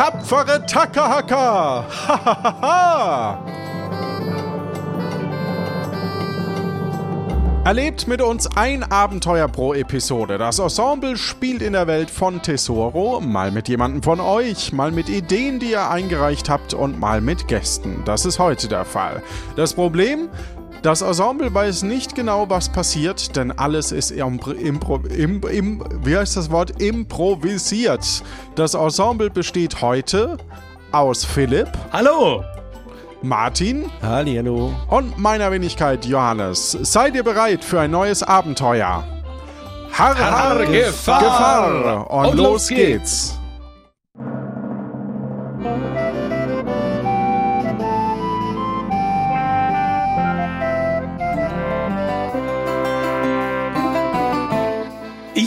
tapfere Tackerhacker! Hahaha! Erlebt mit uns ein Abenteuer pro Episode. Das Ensemble spielt in der Welt von Tesoro, mal mit jemandem von euch, mal mit Ideen, die ihr eingereicht habt und mal mit Gästen. Das ist heute der Fall. Das Problem? Das Ensemble weiß nicht genau, was passiert, denn alles ist impro, impro, im, im, wie heißt das Wort? improvisiert. Das Ensemble besteht heute aus Philipp. Hallo! Martin Hallihallo. und meiner Wenigkeit Johannes. Seid ihr bereit für ein neues Abenteuer? Har, Har, Gefahr! Gefahr! Und, Und los los geht's!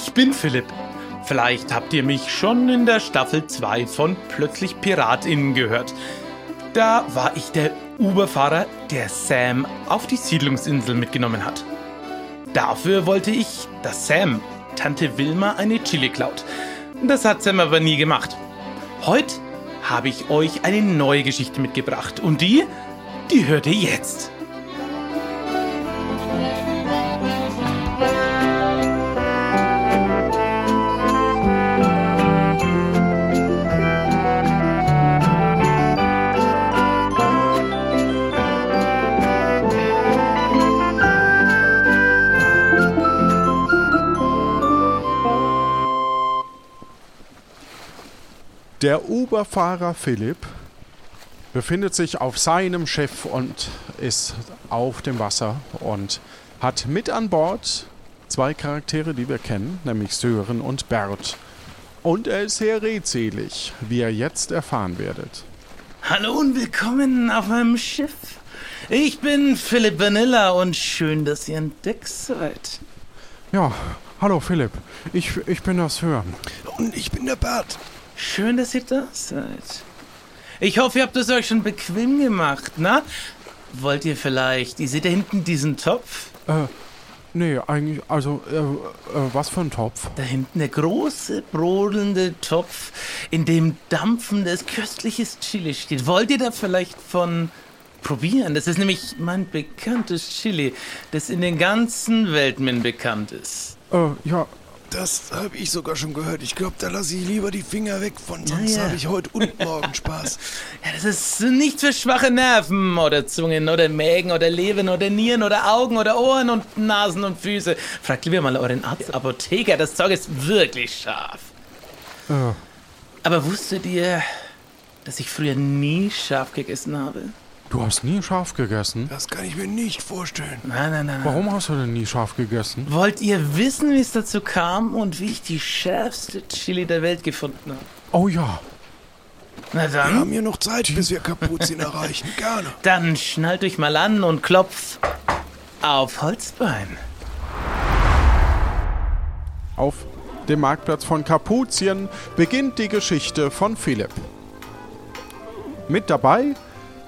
Ich bin Philipp. Vielleicht habt ihr mich schon in der Staffel 2 von Plötzlich PiratInnen gehört. Da war ich der Uberfahrer, der Sam auf die Siedlungsinsel mitgenommen hat. Dafür wollte ich, dass Sam Tante Wilma eine Chili klaut. Das hat Sam aber nie gemacht. Heute habe ich euch eine neue Geschichte mitgebracht und die, die hört ihr jetzt. Der Uberfahrer Philipp befindet sich auf seinem Schiff und ist auf dem Wasser und hat mit an Bord zwei Charaktere, die wir kennen, nämlich Sören und Bert. Und er ist sehr redselig, wie ihr jetzt erfahren werdet. Hallo und willkommen auf meinem Schiff. Ich bin Philipp Vanilla und schön, dass ihr entdeckt seid. Ja, hallo Philipp, ich, ich bin das Sören. Und ich bin der Bart. Schön, dass ihr da seid. Ich hoffe, ihr habt es euch schon bequem gemacht, na? Wollt ihr vielleicht, ihr seht da hinten diesen Topf? Äh, nee, eigentlich, also, äh, äh, was für ein Topf? Da hinten der große, brodelnde Topf, in dem dampfendes, köstliches Chili steht. Wollt ihr da vielleicht von probieren? Das ist nämlich mein bekanntes Chili, das in den ganzen Weltmen bekannt ist. Äh, ja, Das habe ich sogar schon gehört. Ich glaube, da lasse ich lieber die Finger weg von, sonst ja. habe ich heute und morgen Spaß. Ja, das ist nichts für schwache Nerven oder Zungen oder Mägen oder Leber oder Nieren oder Augen oder Ohren und Nasen und Füße. Fragt lieber mal euren Arzt, Apotheker, das Zeug ist wirklich scharf. äh, Aber wusstet ihr, dass ich früher nie scharf gegessen habe? Du hast nie scharf gegessen? Das kann ich mir nicht vorstellen. Nein, nein, nein. Warum hast du denn nie scharf gegessen? Wollt ihr wissen, wie es dazu kam und wie ich die schärfste Chili der Welt gefunden habe? Oh ja, Na Wir dann, haben hier noch Zeit, bis wir Kapuzin erreichen. Gerne. dann schnallt euch mal an und klopft auf Holzbein. Auf dem Marktplatz von Kapuzien beginnt die Geschichte von Philipp. Mit dabei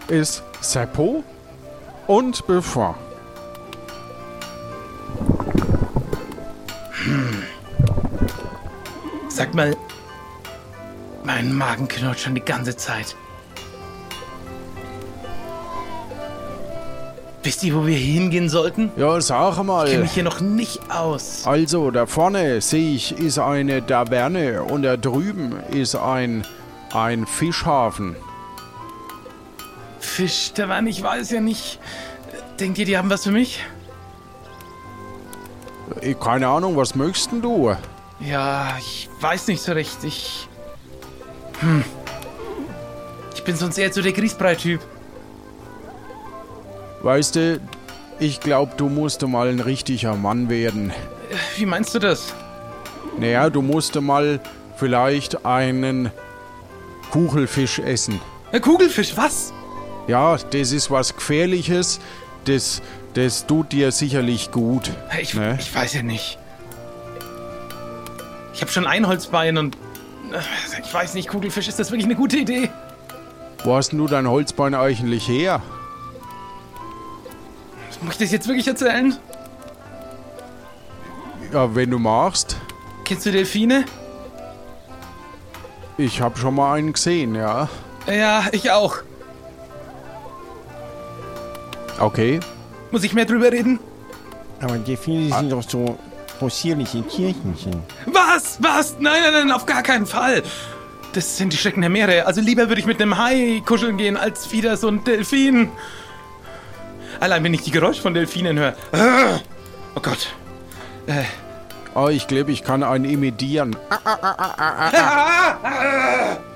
ist Seppo und Buffon. Sag mal, mein Magen knurrt schon die ganze Zeit. Wisst ihr, wo wir hingehen sollten? Ja, sag Ich kenne mal. mich hier noch nicht aus. Also, da vorne sehe ich, ist eine Taverne und da drüben ist ein, ein Fischhafen. Fisch, der Mann, ich weiß ja nicht. Denkt ihr, die haben was für mich? Ich, keine Ahnung, was möchtest denn du? Ja, ich weiß nicht so recht. Ich. Hm. Ich bin sonst eher so der Grießbrei-Typ. Weißt du, ich glaube, du musst mal ein richtiger Mann werden. Wie meinst du das? Naja, du musst mal vielleicht einen Kuchelfisch essen. Ein Kugelfisch, was? Ja, das ist was Gefährliches. Das, das tut dir sicherlich gut. Ich, Ne? ich weiß ja nicht. Ich habe schon ein Holzbein und. äh, Ich weiß nicht, Kugelfisch, ist das wirklich eine gute Idee? Wo hast denn du dein Holzbein eigentlich her? Muss ich das jetzt wirklich erzählen? Ja, wenn du magst. Kennst du Delfine? Ich habe schon mal einen gesehen, ja. Ja, ich auch. Okay. Muss ich mehr drüber reden? Aber Delfine sind doch so possierliche Tierchen. Was? Was? Nein, nein, nein, auf gar keinen Fall. Das sind die Schrecken der Meere. Also lieber würde ich mit einem Hai kuscheln gehen, als wieder so ein Delfin. Allein wenn ich die Geräusche von Delfinen höre. Ah! Oh Gott. Äh. Oh, ich glaube, ich kann einen imitieren.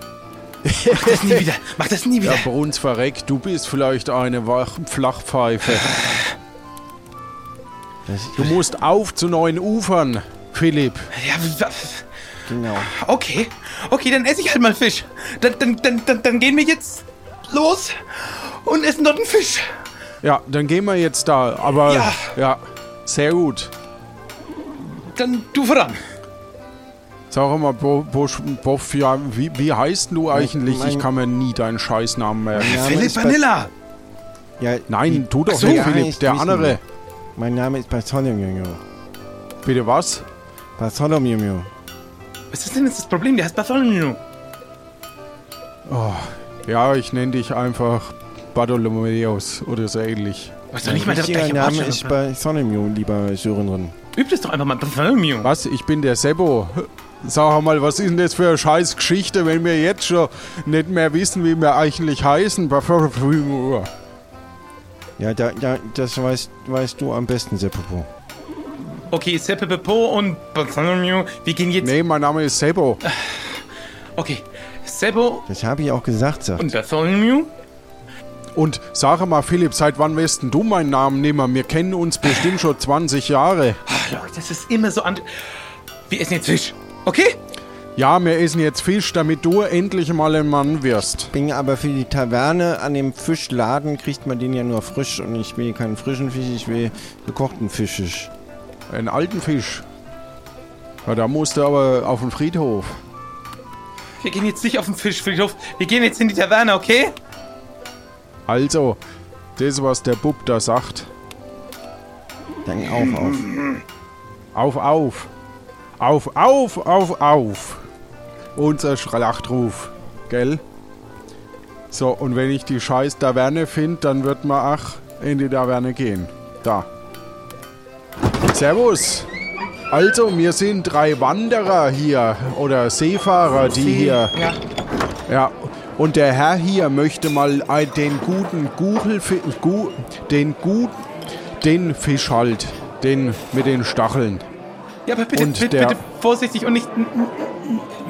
Mach das nie wieder. Mach das nie wieder. Ja, Bruns verreckt, du bist vielleicht eine Flachpfeife. Du musst auf zu neuen Ufern, Philipp. Ja, Genau. okay. Okay, dann esse ich halt mal Fisch. Dann, dann, dann, dann, dann gehen wir jetzt los und essen dort einen Fisch. Ja, dann gehen wir jetzt da. Aber Ja. ja, sehr gut. Dann du voran. Sag mal, Bo, Bo, Boff, ja, wie, wie heißt du eigentlich? mein- ich kann mir nie deinen Scheißnamen merken. Name Philipp Vanilla. Ja, Nein, tu doch so, nicht, ja, Philipp, der andere. nicht. Mein Name ist Bartholomew. Bitte was? Bartholomew. Was ist denn jetzt das Problem? Der heißt Bartholomew. Ja, ich nenne dich einfach Bartholomäus oder so ähnlich. Was doch nicht mal der richtiger gleiche Name Wortstamm ist Bartholomew, lieber Sörenrin. Übt es doch einfach mal Bartholomew. Was? Ich bin der Sebo. Sag mal, was ist denn das für eine scheiß Geschichte, wenn wir jetzt schon nicht mehr wissen, wie wir eigentlich heißen? Ja, da, da, das weißt, weißt du am besten, Seppopo. Okay, Seppe Pepo und Bartholomew. Wir gehen jetzt. Nee, mein Name ist Sebo. Okay. Sebo Das habe ich auch gesagt, sagt. und Bartholomew. Und sag mal, Philipp, seit wann wirst denn du meinen Namen nehmen? Wir kennen uns bestimmt schon 20 Jahre. Ah, Leute, das ist immer so an. Wir essen jetzt Fisch. Okay? Ja, wir essen jetzt Fisch, damit du endlich mal ein Mann wirst. bin aber für die Taverne an dem Fischladen kriegt man den ja nur frisch und ich will keinen frischen Fisch, ich will gekochten Fischisch. Einen alten Fisch. Ja, da musst du aber auf den Friedhof. Wir gehen jetzt nicht auf den Fischfriedhof. Wir gehen jetzt in die Taverne, okay? Also, das, was der Bub da sagt. Dann auf, auf. Auf, auf. Auf, auf, auf, auf. Unser Schlachtruf. Gell? So, und wenn ich die scheiß Taverne finde, dann wird man ach in die Taverne gehen. Da. Servus. Also, wir sind drei Wanderer hier oder Seefahrer, die hier. Ja. Ja, und der Herr hier möchte mal ein- den guten Guchelfisch, gu, den gut, den Fisch halt, den mit den Stacheln. Ja, aber bitte, bitte, bitte vorsichtig und nicht.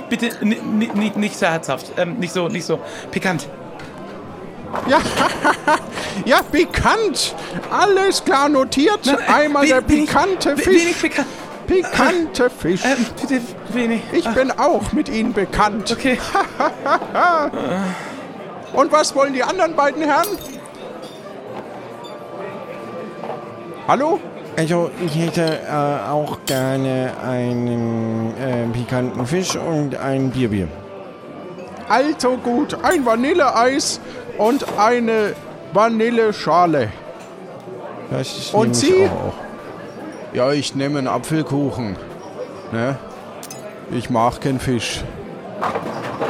Bitte nicht, nicht so herzhaft. Ähm, nicht so, nicht so pikant. Ja, ja, bekannt. Alles klar notiert. Nein, äh, Einmal der pikante wen- Fisch. Wenig bekannt. Pikante Fisch. Ähm, bitte wenig. Ich Ah, bin auch mit Ihnen bekannt. Okay. Und was wollen die anderen beiden Herren? Hallo? Also, ich hätte äh, auch gerne einen äh, pikanten Fisch und ein Bierbier. Also gut, ein Vanilleeis und eine Vanilleschale. Das ist Und Sie? Auch. Ja, ich nehme einen Apfelkuchen. Ne? Ich mag keinen Fisch.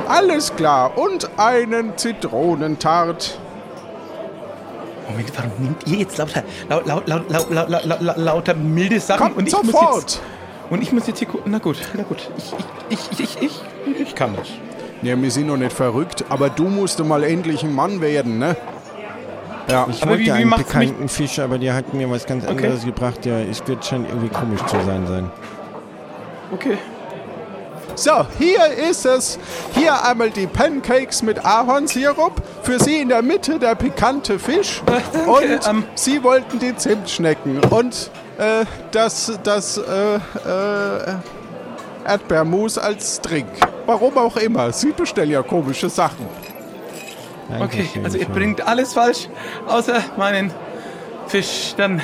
Alles klar. Und einen Zitronentart. Moment, warum nehmt ihr jetzt lauter, laut, laut, laut, laut, laut, laut, laut, lauter milde Sachen? Kommt und ich Muss sofort. jetzt, und ich muss jetzt hier gucken. Na gut, na gut. Ich, ich, ich, ich, ich, ich kann das. Ja, wir sind noch nicht verrückt, aber du musst mal endlich ein Mann werden, ne? Ja. Ich Aber wollte wie- wie einen macht's mich- Fisch, aber der hat mir was ganz Okay. anderes gebracht. Der es wird schon irgendwie komisch zu sein sein. Okay. So, hier ist es. Hier einmal die Pancakes mit Ahornsirup. Für Sie in der Mitte der pikante Fisch. Und ähm. Sie wollten die Zimtschnecken. Und äh, das, das äh, äh, Erdbeermus als Drink. Warum auch immer. Sie bestellen ja komische Sachen. Okay, Dankeschön, also ihr bringt alles falsch, außer meinen Fisch. Dann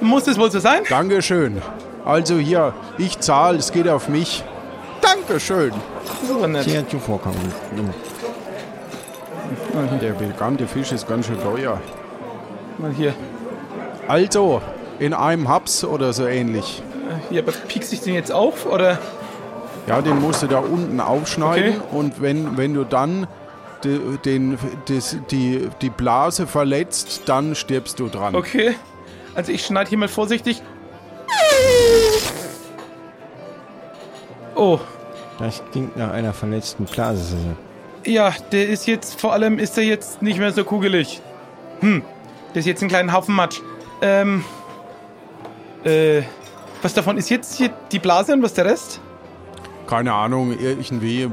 muss es wohl so sein. Dankeschön. Also hier, ich zahle, es geht auf mich. Dankeschön. So nett. Sehr zuvorkommend. Der bekannte Fisch ist ganz schön teuer. Mal hier. Also, in einem Haps oder so ähnlich. Hier, aber piekst dich den jetzt auf oder? Ja, den musst du da unten aufschneiden Okay. und wenn, wenn du dann die, den, das, die, die Blase verletzt, dann stirbst du dran. Okay. Also ich schneide hier mal vorsichtig. Oh, Das klingt nach einer verletzten Blase. ja, der ist jetzt, vor allem ist er jetzt nicht mehr so kugelig. Hm, der ist jetzt ein kleiner Haufen Matsch. Ähm, äh, was davon ist jetzt hier die Blase und was der Rest? Keine Ahnung, irgendwie.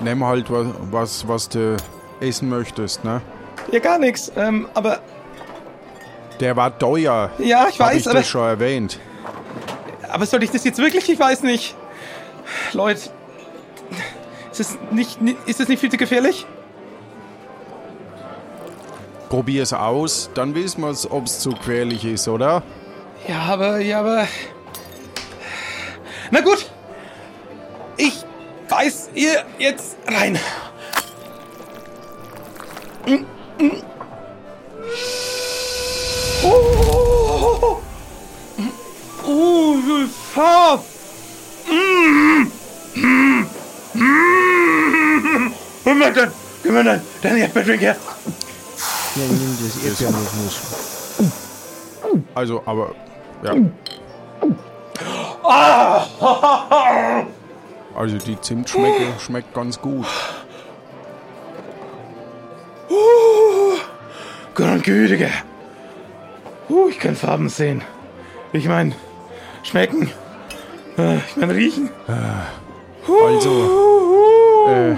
Nimm halt was, was, was du essen möchtest, ne? Ja, gar nichts. Ähm, aber, Der war teuer. ja, ich Hab weiß, ich aber, das schon erwähnt. aber soll ich das jetzt wirklich? Ich weiß nicht. Leute, ist es nicht, ni- ist es nicht viel zu gefährlich? Probier es aus, dann wissen wir, ob es zu gefährlich ist, oder? Ja, aber, ja, aber. Na gut. Ich weiß ihr jetzt rein. Mm, mm. Oh, oh, wie Mm, mm, mm. Gib mir dann, gib mir dann, dein Erdbeerdrink her. Ja, nimm das Erdbeermus. Also, aber. Ja. Also, die Zimtschmecke schmeckt ganz gut. Gott Gütige. Uh, ich kann Farben sehen. Ich meine, schmecken. Äh, Ich meine, riechen. Also, äh,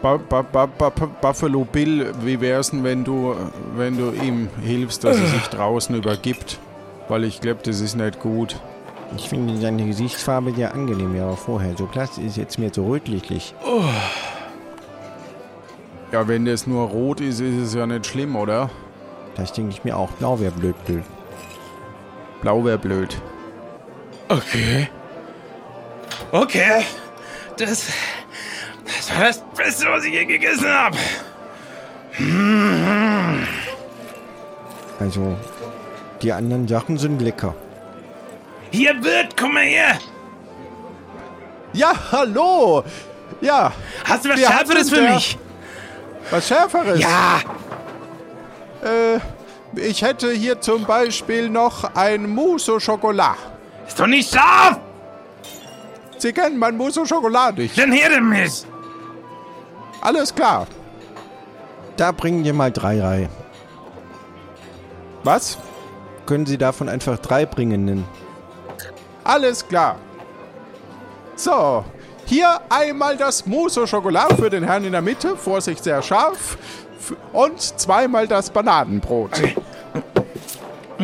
ba, ba, ba, ba, ba- Buffalo Bill, wie wär's denn, wenn du, wenn du ihm hilfst, dass er sich draußen übergibt? Weil ich glaube, das ist nicht gut. Ich finde seine Gesichtsfarbe ja angenehm, ja, aber vorher. So blass ist jetzt mir so rötlich. Ja, wenn das nur rot ist, ist es ja nicht schlimm, oder? Das denke ich mir auch. Blau wäre blöd, blöd. Blau wäre blöd. Okay. Okay. Das, das war das Beste, was ich je gegessen habe. Also, die anderen Sachen sind lecker. Hier wird, komm mal her. Ja, hallo! Ja, Hast du was Schärferes für der- mich? was Schärferes. Ja. Äh, ich hätte hier zum Beispiel noch ein Mousse au Chocolat. Ist doch nicht scharf. Sie kennen mein Mousse au Chocolat nicht. Dann her damit. Alles klar. Da bringen wir mal drei rein. Was? Können Sie davon einfach drei bringen? Nennen? Alles klar. So, hier einmal das Mousse au Chocolat für den Herrn in der Mitte. Vorsicht, sehr scharf. Und zweimal das Bananenbrot.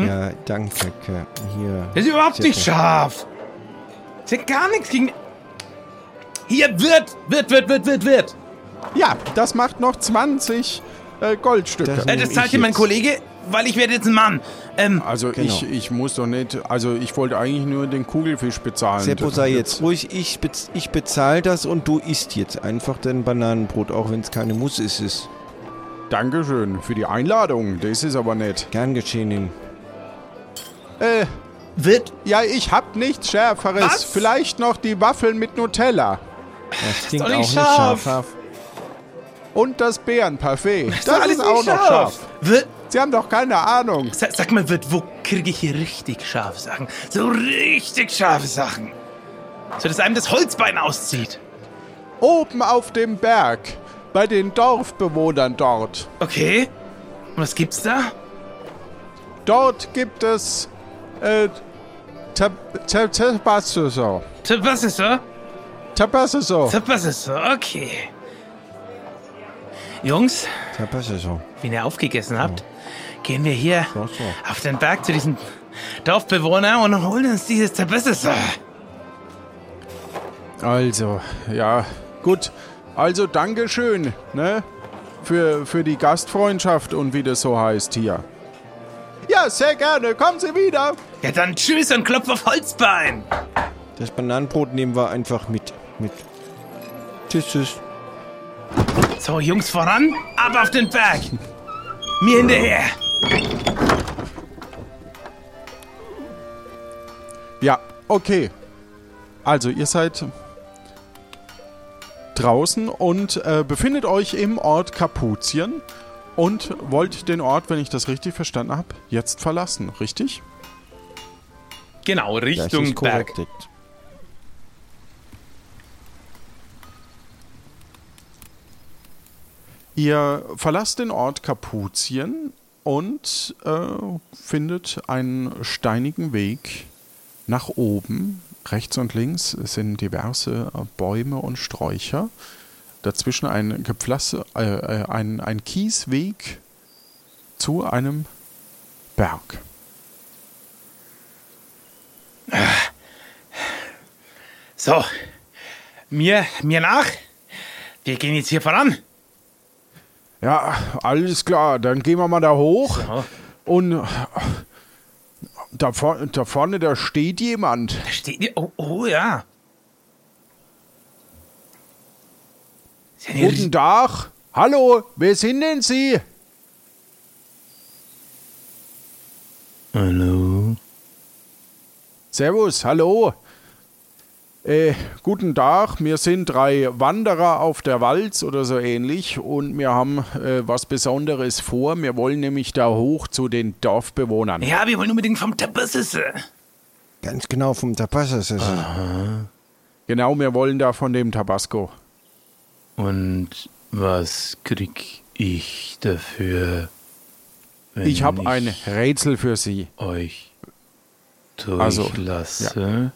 Ja, danke. Hier. Das ist überhaupt nicht scharf. Das ist ja gar nichts gegen... Hier wird, wird, wird, wird, wird, wird. Ja, das macht noch 20 äh, Goldstücke. Das- Äh, das zahlt dir mein. Kollege, weil ich werde jetzt ein Mann. Ähm, Also Genau. ich, ich muss doch nicht, also ich wollte eigentlich nur den Kugelfisch bezahlen. Seppo, sei jetzt ruhig. Ich, bez ich bezahle das und du isst jetzt einfach dein Bananenbrot, auch wenn es keine Muss ist. ist. Dankeschön für die Einladung, das ist aber nett. Gern geschehen. Äh, wird... ja, ich hab nichts Schärferes. Was? Vielleicht noch die Waffeln mit Nutella. Das klingt doch auch nicht nicht scharf. scharf. Und das Bärenparfait. Das, alles ist auch nicht noch scharf. Wird... Sie haben doch keine Ahnung. Sag, sag mal, wird, wo kriege ich hier richtig scharfe Sachen? So richtig scharfe Sachen. So, dass einem das Holzbein auszieht. Oben auf dem Berg. Bei den Dorfbewohnern dort. Okay. Und was gibt's da? Dort gibt es äh, Tab- Tab- Tabasco. Was ist so? Tabasco. Was ist so? Okay. Jungs, Ja, passt ja so. wenn ihr aufgegessen habt, gehen wir hier So, so. auf den Berg zu diesen Dorfbewohnern und holen uns dieses Tabasco. Also, ja, gut. Also, Dankeschön, ne? Für, für die Gastfreundschaft und wie das so heißt hier. Ja, sehr gerne. Kommen Sie wieder. Ja, dann tschüss und klopf auf Holzbein. Das Bananenbrot nehmen wir einfach mit. mit. Tschüss, tschüss. So, Jungs, voran, ab auf den Berg. Mir hinterher. Ja, okay. Also, ihr seid draußen und äh, befindet euch im Ort Kapuzien und wollt den Ort, wenn ich das richtig verstanden habe, jetzt verlassen, richtig? Genau, Richtung Berg. korrekt. Ihr verlasst den Ort Kapuzien und äh, findet einen steinigen Weg nach oben. Rechts und links sind diverse Bäume und Sträucher. Dazwischen ein Gepflaster, äh, äh, ein, ein Kiesweg zu einem Berg. So, mir, mir nach. Wir gehen jetzt hier voran. Ja, alles klar, dann gehen wir mal da hoch. So, Und äh, da, vor, da vorne, da steht jemand. da steht. Oh, oh ja. Sind hier Guten Tag. Hallo, wer sind denn Sie? Hallo. Servus, hallo. Äh, guten Tag, wir sind drei Wanderer auf der Walz oder so ähnlich und wir haben äh, was Besonderes vor. Wir wollen nämlich da hoch zu den Dorfbewohnern. Ja, wir wollen unbedingt vom Tabassisse. Ganz genau vom es. Genau, wir wollen da von dem Tabasco. Und was krieg ich dafür, wenn Ich habe ein Rätsel für Sie. euch Also, durchlasse?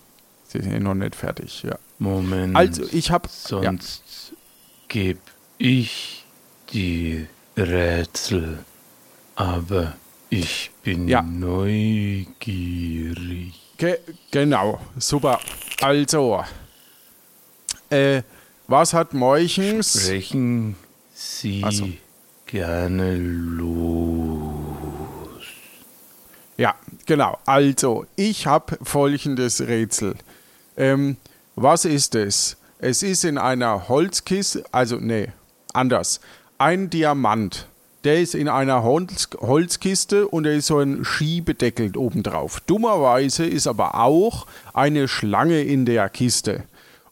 Sie sind noch nicht fertig, ja. Moment. Also, ich habe... Ja. Sonst geb ich die Rätsel. Aber ich bin Ja. neugierig. Ge genau, super. Also, äh, was hat Morchens... Sprechen Sie so. gerne los. Ja, genau. Also, ich habe folgendes Rätsel. Ähm, was ist es? Es ist in einer Holzkiste, also nee, anders. Ein Diamant. Der ist in einer Holz Holzkiste und da ist so ein Schiebedeckel obendrauf. Dummerweise ist aber auch eine Schlange in der Kiste.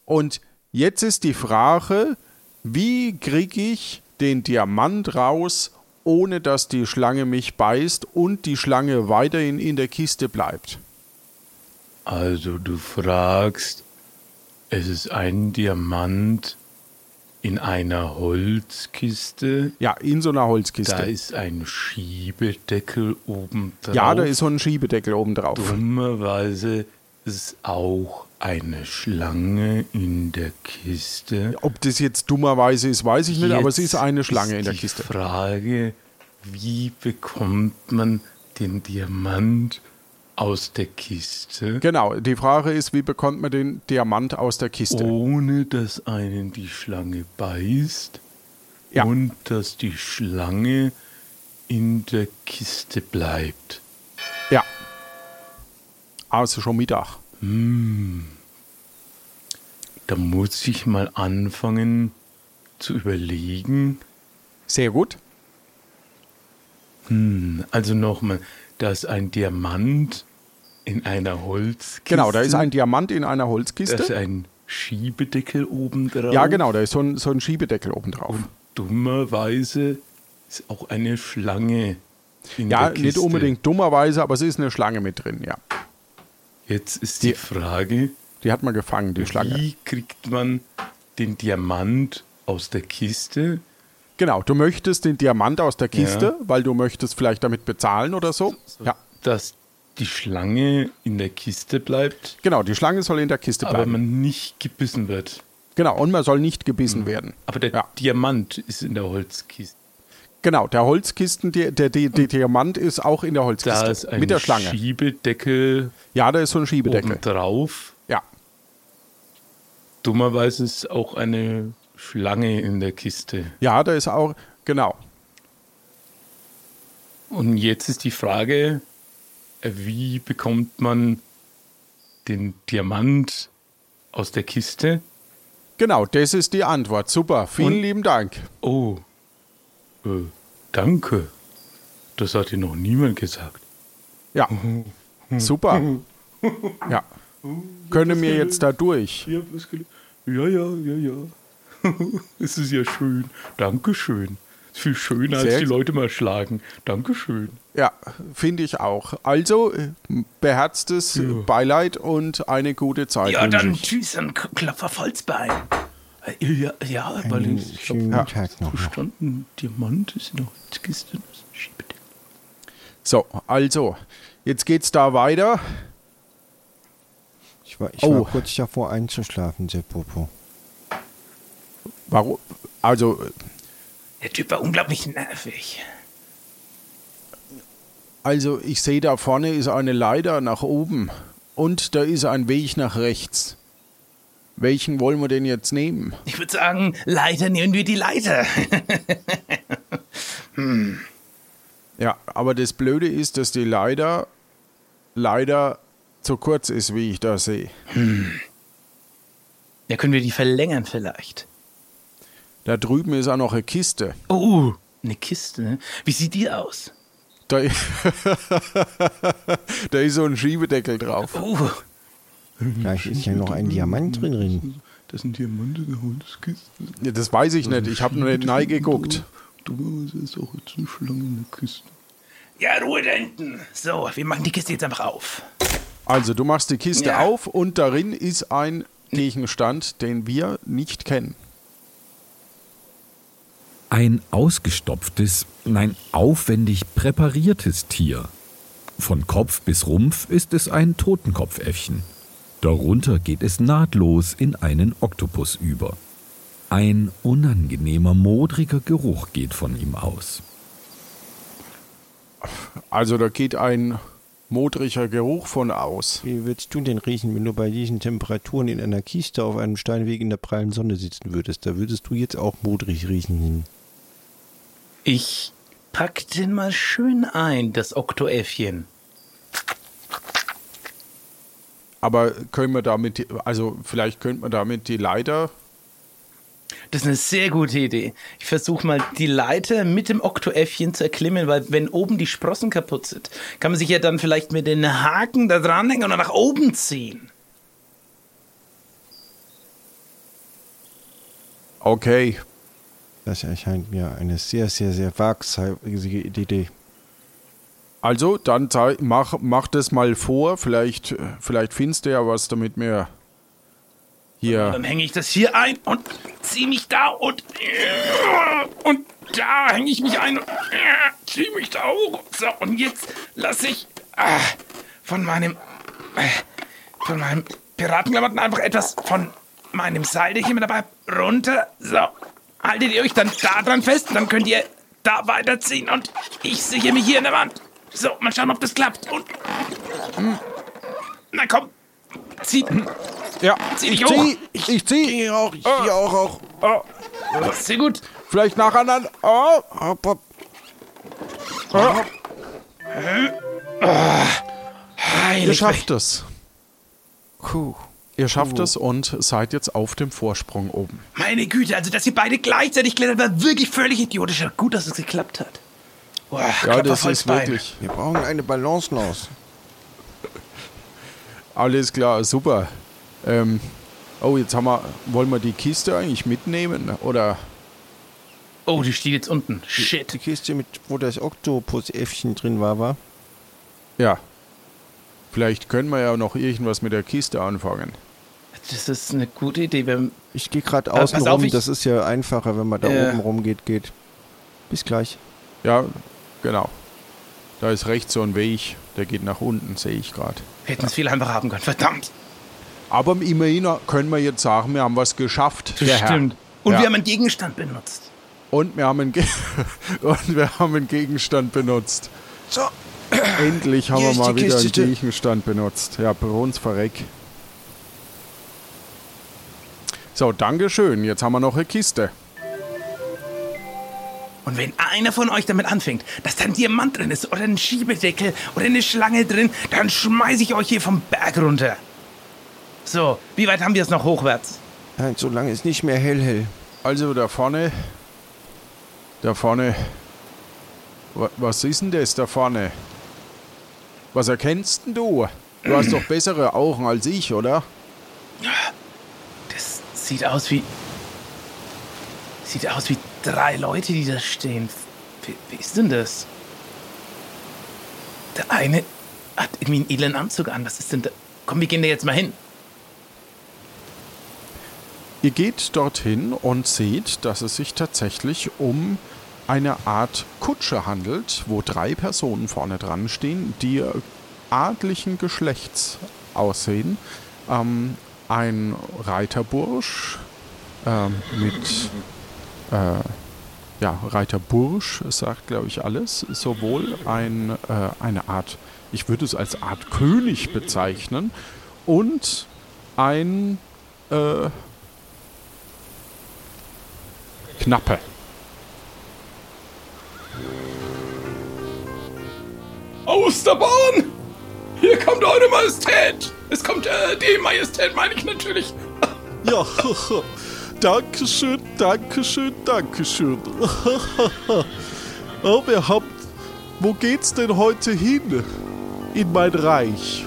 Und jetzt ist die Frage, wie kriege ich den Diamant raus, ohne dass die Schlange mich beißt und die Schlange weiterhin in der Kiste bleibt? Also du fragst, es ist ein Diamant in einer Holzkiste. Ja, in so einer Holzkiste. Da ist ein Schiebedeckel oben drauf. ja, da ist so ein Schiebedeckel obendrauf. Dummerweise ist auch eine Schlange in der Kiste. Ob das jetzt dummerweise ist, weiß ich nicht, aber es Jetzt ist eine Schlange ist in der die Kiste. Frage, wie bekommt man den Diamant aus der Kiste, Genau, die Frage ist, wie bekommt man den Diamant aus der Kiste? ohne dass einen die Schlange beißt Ja. und dass die Schlange in der Kiste bleibt? Ja. Also schon Mittag. Da muss ich mal anfangen zu überlegen. Sehr gut. Also nochmal, da ist ein Diamant in einer Holzkiste. Genau, da ist ein Diamant in einer Da ist Holzkiste. ein Schiebedeckel oben drauf. Ja, genau, da ist so ein, so ein Schiebedeckel obendrauf. Dummerweise ist auch eine Schlange in Ja, der Kiste. nicht unbedingt dummerweise, aber es ist eine Schlange mit drin, ja. Jetzt ist die Frage, Die hat man gefangen, die Schlange. wie kriegt man den Diamant aus der Kiste? Genau, du möchtest den Diamant aus der Kiste, Ja. weil du möchtest vielleicht damit bezahlen oder so. Ja, Dass die Schlange in der Kiste bleibt, genau, die Schlange soll in der Kiste aber bleiben. man nicht gebissen wird. Genau, und man soll nicht gebissen werden. Aber der Ja. Diamant ist in der Holzkiste. Genau, der Holzkisten, der, der, der, der Diamant ist auch in der Da Holzkiste. ist ein mit der Schlange. Schiebedeckel ja, da ist so ein Schiebedeckel. oben drauf. Ja, Dummerweise ist auch eine Schlange in der Kiste. ja, da ist auch, genau. Und jetzt ist die Frage, wie bekommt man den Diamant aus der Kiste? Genau, das ist die Antwort. Super, vielen Und- lieben Dank. Oh, äh, danke. Das hat dir noch niemand gesagt. Ja, super. Ja, Können wir jetzt da durch? Ja, ja, ja, ja. es ist ja schön. Dankeschön. Ist viel schöner, als die. Leute mal schlagen. Dankeschön. Ja, finde ich auch. Also, äh, beherztes Ja. Beileid und eine gute Zeit. Ja, dann tschüss, ein K- Äh, Ja, ja weil Einen ich Tag noch. verstanden, Diamant ist in der Holzkiste. Das ist ein Schiebedeckel. So, also, jetzt geht's da weiter. Ich war, ich Oh. war kurz davor einzuschlafen, Seppopo. Warum? Also, Der Typ war unglaublich nervig. also ich sehe da vorne ist eine Leiter nach oben und da ist ein Weg nach rechts. Welchen wollen wir denn jetzt nehmen? Ich würde sagen, Leiter nehmen wir die Leiter. Ja, aber das Blöde ist, dass die Leiter leider zu kurz ist, wie ich da sehe. ja, können wir die verlängern vielleicht. Da drüben ist auch noch eine Kiste. Oh, eine Kiste. ne? Wie sieht die aus? Da, da ist so ein Schiebedeckel drauf. Oh, Vielleicht ist ja noch ein Diamant drin. drin. das sind Diamante in der Holzkiste. Ja, Das weiß ich nicht. Ich habe noch nicht neu geguckt. Dummerweise ist auch jetzt eine Schlange in der Kiste. Ja, Ruhe da hinten. So, wir machen die Kiste jetzt einfach auf. Also, du machst die Kiste Ja. auf und darin ist ein Gegenstand, den wir nicht kennen. Ein ausgestopftes, nein, aufwendig präpariertes Tier. Von Kopf bis Rumpf ist es ein Totenkopfäffchen. Darunter geht es nahtlos in einen Oktopus über. Ein unangenehmer, modriger Geruch geht von ihm aus. Also, da geht ein modriger Geruch von aus. Wie würdest du denn riechen, wenn du bei diesen Temperaturen in einer Kiste auf einem Steinweg in der prallen Sonne sitzen würdest? Da würdest du jetzt auch modrig riechen. Ich pack den mal schön ein, das Oktoäffchen. Aber können wir damit, also vielleicht könnte man damit die Leiter. Das ist eine sehr gute Idee. Ich versuche mal die Leiter mit dem Oktoäffchen zu erklimmen, weil wenn oben die Sprossen kaputt sind, kann man sich ja dann vielleicht mit den Haken da dranhängen und dann nach oben ziehen. Okay, Das erscheint mir eine sehr, sehr, sehr waghalsige Idee. Also dann mach, mach das mal vor. Vielleicht, vielleicht findest du ja was, damit wir hier. Dann hänge ich das hier ein und ziehe mich da und und da hänge ich mich ein und ziehe mich da hoch. So, und jetzt lasse ich ah, von meinem von meinem Piratenklamotten einfach etwas von meinem Seil, den ich immer dabei runter. So, haltet ihr euch dann da dran fest, dann könnt ihr da weiterziehen und ich sehe mich hier in der Wand. So, mal schauen, ob das klappt. Und hm. na komm, zieht. Ja, Zieh dich ich hoch. zieh, ich, ich zieh. Ich auch, ich auch, auch. Oh, Sehr gut. vielleicht nacheinander. Oh, Hopp, hopp. Heilig. ihr schafft es. Puh. Ihr schafft es und seid jetzt auf dem Vorsprung oben. Meine Güte, also dass ihr beide gleichzeitig klettert, war wirklich völlig idiotisch. Gut, dass es geklappt hat. Boah, Ja, das ist wirklich. Wir brauchen eine Balance Alles klar, super. Ähm, oh, jetzt haben wir. Wollen wir die Kiste eigentlich mitnehmen? Oder. Oh, die steht jetzt unten. Shit. Die Kiste, mit, wo das Oktopus-Äffchen drin war, war. Ja. Vielleicht können wir ja noch irgendwas mit der Kiste anfangen. Das ist eine gute Idee. Wir, Ich gehe gerade pass außen auf, rum, das ist ja einfacher, wenn man da Ja. oben rumgeht, geht. Bis gleich. Ja, genau. Da ist rechts so ein Weg, der geht nach unten, sehe ich gerade. wir hätten es viel einfacher haben können. Verdammt. Aber immerhin können wir jetzt sagen, wir haben was geschafft. der Herr. Und Ja. wir haben einen Gegenstand benutzt. Und wir haben einen, Ge und wir haben einen Gegenstand benutzt. So, Endlich haben Hier wir mal wieder einen. Gegenstand benutzt. Ja, verreck. So, Dankeschön. Jetzt haben wir noch eine Kiste. Und wenn einer von euch damit anfängt, dass da ein Diamant drin ist oder ein Schiebedeckel oder eine Schlange drin, dann schmeiße ich euch hier vom Berg runter. So, wie weit haben wir es noch hochwärts? Nein, so lange ist nicht mehr hell, hell. Also da vorne. Da vorne. Wa- Was ist denn das da vorne? Was erkennst denn du? Du hast doch bessere Augen als ich, oder? Das sieht aus wie. Sieht aus wie drei Leute, die da stehen. Wie, wie ist denn das? Der eine hat irgendwie einen edlen Anzug an. Was ist denn da? Komm, wir gehen da jetzt mal hin. Ihr geht dorthin und seht, dass es sich tatsächlich um eine Art Kutsche handelt, wo drei Personen vorne dran stehen, die adlichen Geschlechts aussehen. Ähm, ein Reiterbursch ähm, mit äh, ja, Reiterbursch sagt, glaube ich, alles. Sowohl ein, äh, eine Art, ich würde es als Art König bezeichnen, und ein äh, Knappe. Aus der Bahn! Hier kommt eure Majestät! Es kommt äh, die Majestät, meine ich natürlich. Ja, Dankeschön, Dankeschön, Dankeschön. Aber ihr habt, wo geht's denn heute hin? In mein Reich.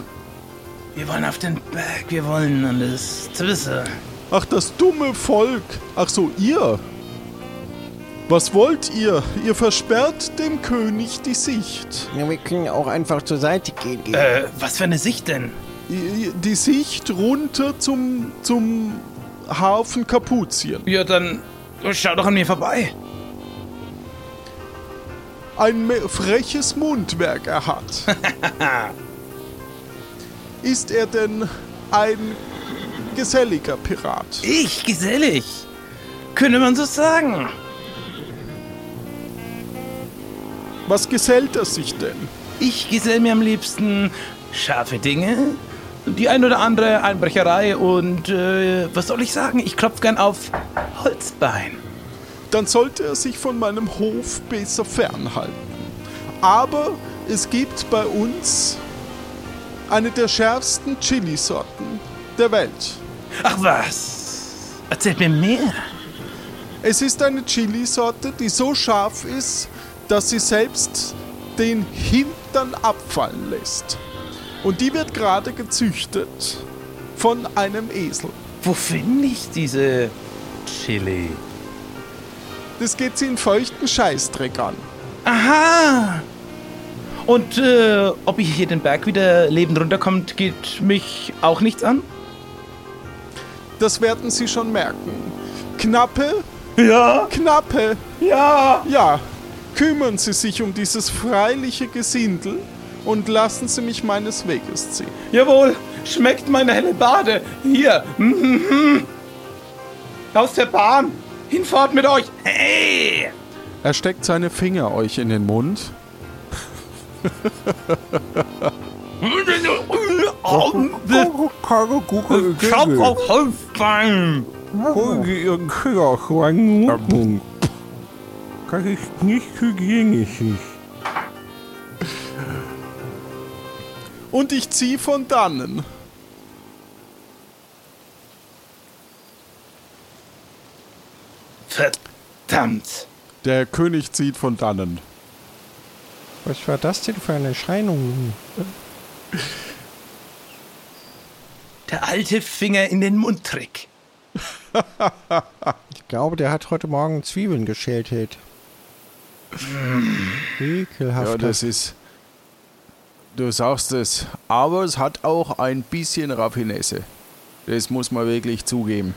Wir wollen auf den Berg, wir wollen alles zu wissen. Ach, das dumme Volk. Ach so, ihr. Was wollt ihr? Ihr versperrt dem König die Sicht. Ja, wir können auch einfach zur Seite gehen. gehen. Äh, was für eine Sicht denn? Die Sicht runter zum, zum Hafen Kapuzien. Ja, dann schau doch an mir vorbei. Ein freches Mundwerk er hat. Ist er denn ein geselliger Pirat? Ich, gesellig. Könnte man so sagen. Was gesellt er sich denn? Ich gesell mir am liebsten scharfe Dinge, die ein oder andere Einbrecherei und äh, was soll ich sagen? Ich klopf gern auf Holzbein. Dann sollte er sich von meinem Hof besser fernhalten. Aber es gibt bei uns eine der schärfsten Chilisorten der Welt. Ach was? Erzählt mir mehr. Es ist eine Chilisorte, die so scharf ist, dass sie selbst den Hintern abfallen lässt. Und die wird gerade gezüchtet von einem Esel. Wo finde ich diese Chili? Das geht sie in feuchten Scheißdreck an. Aha! Und äh, ob ich hier den Berg wieder lebend runterkommt, geht mich auch nichts an? Das werden Sie schon merken. Knappe, Ja, Knappe, ja. ja, kümmern Sie sich um dieses freiliche Gesindel und lassen Sie mich meines Weges ziehen. Jawohl, schmeckt meine helle Bade. Hier. Mhm. Aus der Bahn. Hinfort mit euch. Hey! Er steckt seine Finger euch in den Mund. Das ist nicht hygienisch. Und ich zieh von dannen. Verdammt. Der König zieht von dannen. Was war das denn für eine Erscheinung? Der alte Finger in den Mundtrick. Ich glaube, der hat heute Morgen Zwiebeln geschält. Ed. Ekelhaft. Ja, das ist. Du sagst es. Aber es hat auch ein bisschen Raffinesse. Das muss man wirklich zugeben.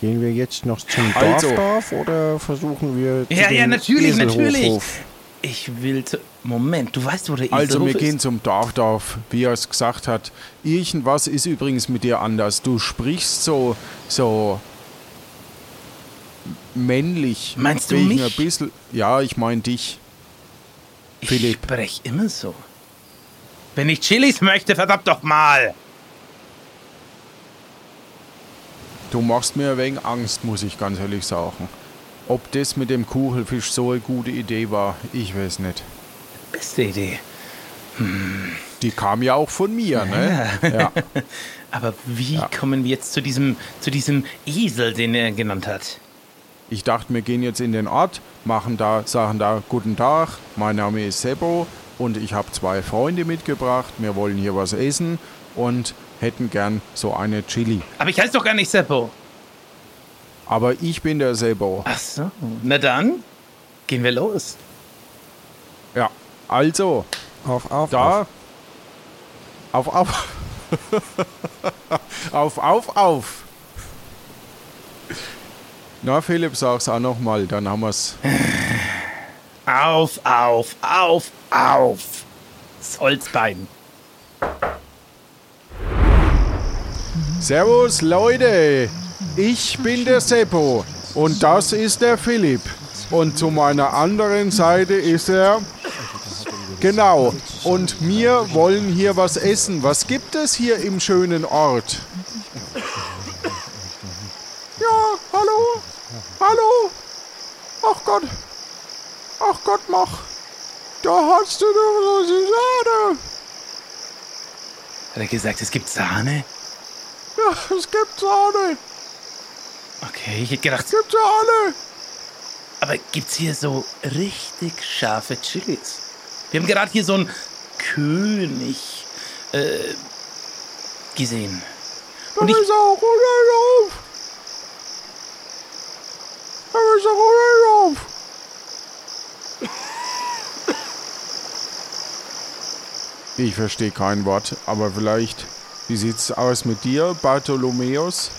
Gehen wir jetzt noch zum Also. Dorfdorf oder versuchen wir zu Ja, ja, natürlich, Eselhofhof? natürlich. Ich will zu. Moment, du weißt, wo der Also, Eselhof wir gehen ist? zum Dorfdorf, wie er es gesagt hat. Irgendwas ist übrigens mit dir anders. Du sprichst so. so. männlich. Meinst du mich? Ein bisschen, ja, ich meine dich. Ich Philipp. sprech immer so. Wenn ich Chilis möchte, verdammt doch mal. Du machst mir ein wenig Angst, muss ich ganz ehrlich sagen. Ob das mit dem Kuchelfisch so eine gute Idee war, ich weiß nicht. Beste Idee. Die kam ja auch von mir, ne? Ja. Aber wie kommen wir jetzt zu diesem, zu diesem Esel, den er genannt hat? Ich dachte, wir gehen jetzt in den Ort, machen da, sagen da Guten Tag, mein Name ist Sebo, und ich habe zwei Freunde mitgebracht. Wir wollen hier was essen und hätten gern so eine Chili. Aber ich heiße doch gar nicht Seppo. Aber ich bin der Sebo. Ach so. Na dann, gehen wir los. Ja, also, Auf, auf, da. Auf, auf. auf, auf, auf. Na, Philipp, sag's auch nochmal, dann haben wir's. Auf, auf, auf, auf. Das Holzbein. Servus, Leute. Ich bin der Seppo und das ist der Philipp. Und zu meiner anderen Seite ist er. Genau. Und wir wollen hier was essen. Was gibt es hier im schönen Ort? Ja, hallo? Ach Gott. Ach Gott, mach. Da hast du doch so Sahne. Hat er gesagt, es gibt Sahne? Ja, es gibt Sahne. Okay, ich hätte gedacht, Es gibt Sahne. aber gibt's hier so richtig scharfe Chilis? Wir haben gerade hier so einen König äh, gesehen. Und ich, ist auch auf. Da ist auch auf. Ich verstehe kein Wort, aber vielleicht, wie sieht's aus mit dir, Bartholomäus?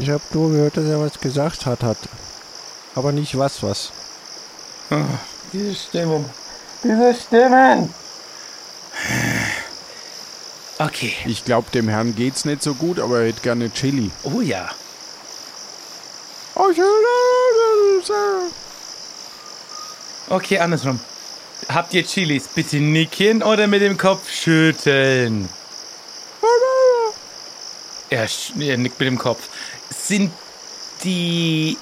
Ich habe nur gehört, dass er was gesagt hat, hat. Aber nicht was, was. diese Stimmung. Diese Stimmen. Okay. Ich glaube, dem Herrn geht's nicht so gut, aber er hätte gerne Chili. Oh ja. Okay, andersrum. Habt ihr Chilis? Bitte nicken oder mit dem Kopf schütteln? Er, er nickt mit dem Kopf. Sind die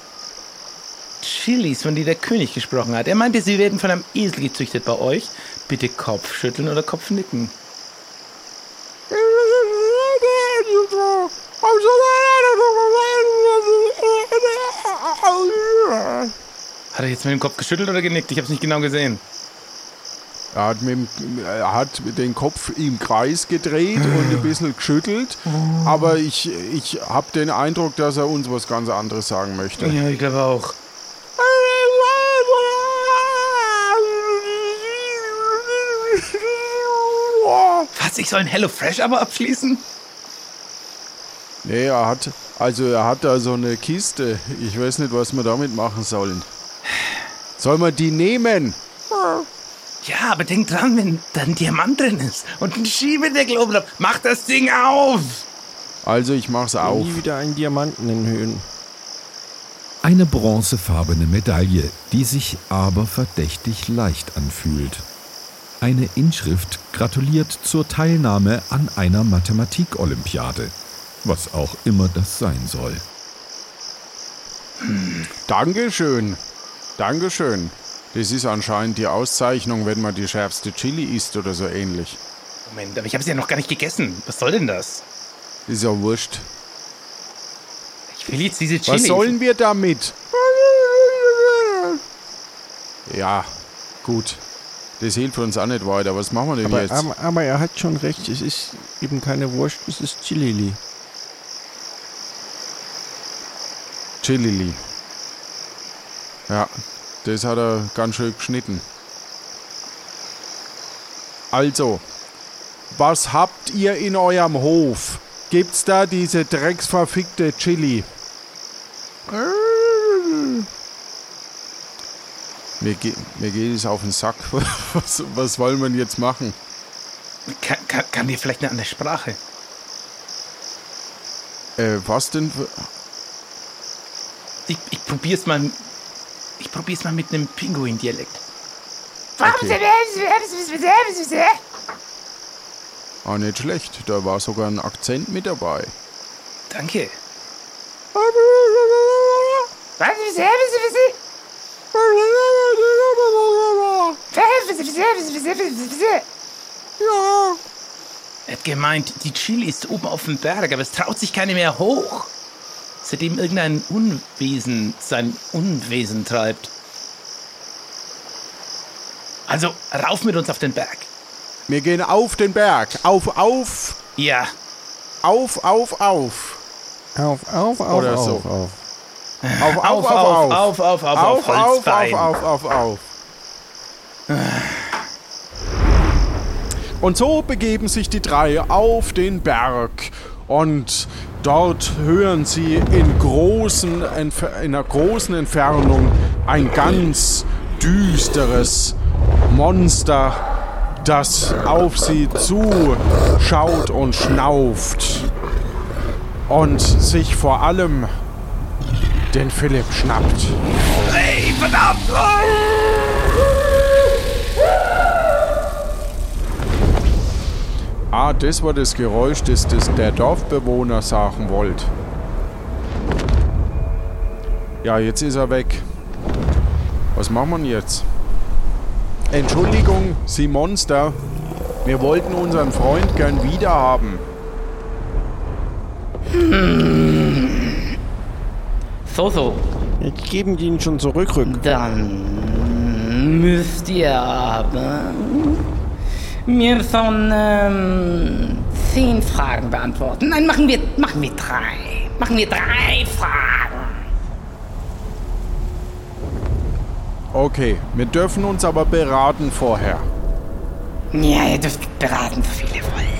Chilis, von denen der König gesprochen hat? Er meinte, sie werden von einem Esel gezüchtet bei euch. Bitte Kopf schütteln oder Kopf nicken. Jetzt mit dem Kopf geschüttelt oder genickt? Ich habe es nicht genau gesehen. Er hat, mit, dem- er hat den Kopf im Kreis gedreht und ein bisschen geschüttelt, aber ich, ich habe den Eindruck, dass er uns was ganz anderes sagen möchte. Ja, ich glaube auch. Was? Ich soll ein Hello Fresh aber abschließen? Nee, er hat, also er hat da so eine Kiste. Ich weiß nicht, was wir damit machen sollen. Soll man die nehmen? Ja, aber denk dran, wenn da ein Diamant drin ist und ein Schiebedeckel oben drauf. Mach das Ding auf! Also ich mach's auf. Nie wieder einen Diamanten in Höhen. Eine bronzefarbene Medaille, die sich aber verdächtig leicht anfühlt. Eine Inschrift gratuliert zur Teilnahme an einer Mathematik-Olympiade. Was auch immer das sein soll. Dankeschön. Dankeschön. Das ist anscheinend die Auszeichnung, wenn man die schärfste Chili isst oder so ähnlich. Moment, aber ich habe es ja noch gar nicht gegessen. Was soll denn das? Ist ja wurscht. Ich will jetzt diese Chili. Was sollen wir damit? Ja, gut. Das hilft uns auch nicht weiter. Was machen wir denn Aber, jetzt? aber, aber er hat schon recht, es ist eben keine Wurst, es ist Chilili. Chilili. Ja, das hat er ganz schön geschnitten. Also, was habt ihr in eurem Hof? Gibt's da diese drecksverfickte Chili? Mir, ge mir geht es auf den Sack. Was, was wollen wir denn jetzt machen? Kann, kann, kann dir vielleicht eine andere Sprache? Äh, was denn? Ich, ich probier's mal. Ich probier's mal mit einem Pinguin-Dialekt. Okay. Ah, nicht schlecht. Da war sogar ein Akzent mit dabei. Danke. Er hat gemeint, die Chili ist oben auf dem Berg, aber es traut sich keine mehr hoch. Seitdem irgendein Unwesen sein Unwesen treibt. Also rauf mit uns auf den Berg. Wir gehen auf den Berg. Auf, auf, Ja. auf, auf, auf. Auf, auf, auf, Oder auf, so. auf. Auf, auf, auf, auf. auf, auf, auf, Auf, auf, auf, auf, auf, auf. Und so begeben sich die drei auf den Berg und dort hören sie in, großen, in einer großen Entfernung ein ganz düsteres Monster, das auf sie zuschaut und schnauft und sich vor allem den Philipp schnappt. Ey, verdammt! Ah, das war das Geräusch, das, das der Dorfbewohner sagen wollte. Ja, jetzt ist er weg. Was machen wir denn jetzt? Entschuldigung, Sie Monster. Wir wollten unseren Freund gern wiederhaben. So, so. Jetzt geben die ihn schon zurück, Rück. Dann müsst ihr aber mir von ähm, zehn Fragen beantworten. Nein, machen wir, machen wir drei. Machen wir drei Fragen. Okay, wir dürfen uns aber beraten vorher. Ja, ihr dürft beraten, so viel ihr wollt.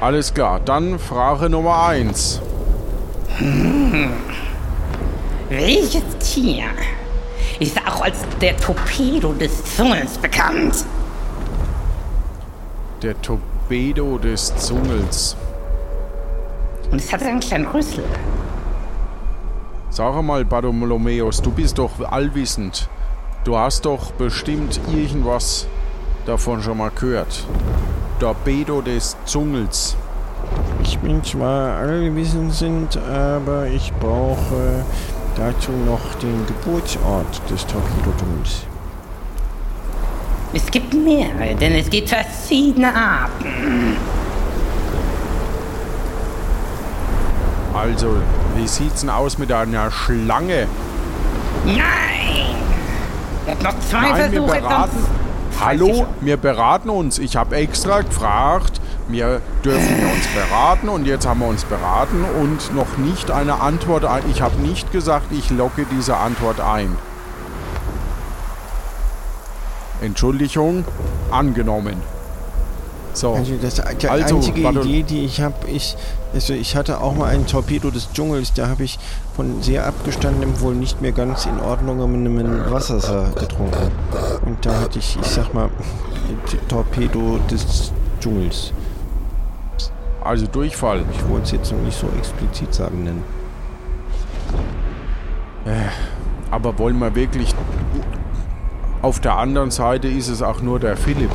Alles klar, dann Frage Nummer 1. Welches Tier ist auch als der Torpedo des Dschungels bekannt? Der Torpedo des Zungels. Und es hat einen kleinen Rüssel. Sag mal, Bartholomäus, du bist doch allwissend. Du hast doch bestimmt irgendwas davon schon mal gehört. Torpedo des Zungels. Ich bin zwar allwissend sind, aber ich brauche dazu noch den Geburtsort des Torpedotunnels. Es gibt mehrere, denn es gibt verschiedene Arten. Also, wie sieht's denn aus mit einer Schlange? Nein! Hat noch zwei Nein, wir Versuche, beraten. sonst... Hallo, wir beraten uns. Ich habe extra gefragt, wir dürfen wir uns beraten und jetzt haben wir uns beraten und noch nicht eine Antwort ein. Ich habe nicht gesagt, ich locke diese Antwort ein. Entschuldigung, angenommen. So, Also das, die Also, einzige warte. Idee, die ich habe, ich, also ich hatte auch mal einen Torpedo des Dschungels, da habe ich von sehr abgestandenem, wohl nicht mehr ganz in Ordnung einem Wasser getrunken. Und da hatte ich, ich sag mal, Torpedo des Dschungels. also Durchfall. Ich wollte es jetzt noch nicht so explizit sagen nennen. Aber wollen wir wirklich... Auf der anderen Seite ist es auch nur der Philipp.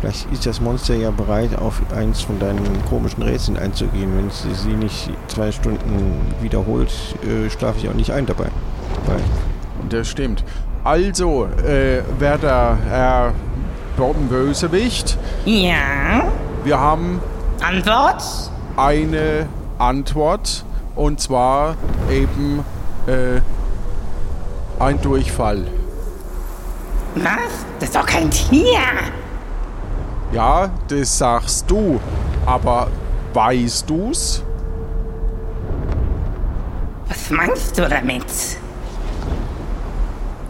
Vielleicht ist das Monster ja bereit, auf eins von deinen komischen Rätseln einzugehen. Wenn sie sie nicht zwei Stunden wiederholt, äh, schlafe ich auch nicht ein dabei. Weil Das stimmt. Also, äh, wer der Herr Bösewicht, Ja? wir haben Antwort? eine Antwort und zwar eben äh, ein Durchfall. Was? Das ist doch kein Tier! Ja, das sagst du, aber weißt du's? Was meinst du damit?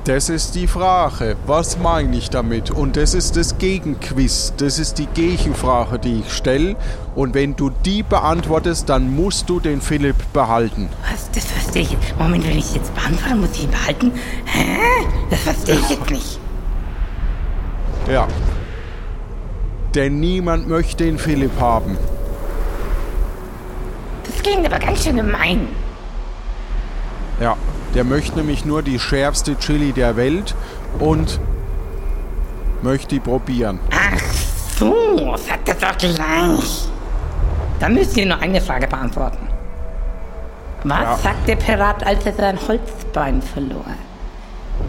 Das ist die Frage. Was meine ich damit? Und das ist das Gegenquiz. Das ist die Gegenfrage, die ich stelle. Und wenn du die beantwortest, dann musst du den Philipp behalten. Was? Das verstehe ich. Moment, wenn ich jetzt beantworte, muss ich ihn behalten? Hä? Das verstehe ich jetzt nicht. Ja. Denn niemand möchte den Philipp haben. Das klingt aber ganz schön gemein. Ja. Der möchte nämlich nur die schärfste Chili der Welt und möchte die probieren. Ach so, sagt das doch gleich. Dann müsst ihr nur eine Frage beantworten. Was Ja. sagt der Pirat, als er sein Holzbein verlor?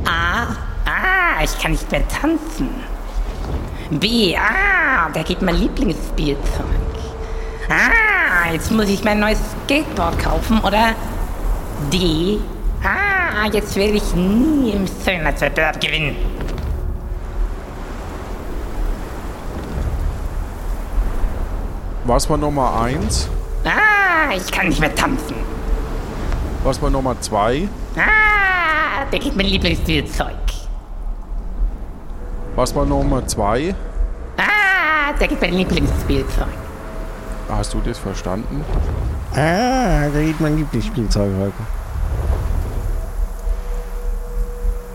A. Ah, ich kann nicht mehr tanzen. B. Ah, der gibt mein Lieblingsspielzeug. Ah, jetzt muss ich mein neues Skateboard kaufen. Oder D. Ah, jetzt werde ich nie im Schönheitswettbewerb gewinnen. Was war Nummer 1? Ah, ich kann nicht mehr tanzen. Was war Nummer 2? Ah, der geht mein Lieblingsspielzeug. Was war Nummer 2? Ah, der geht mein Lieblingsspielzeug. Hast du das verstanden? Ah, da geht mein Lieblingsspielzeug heute.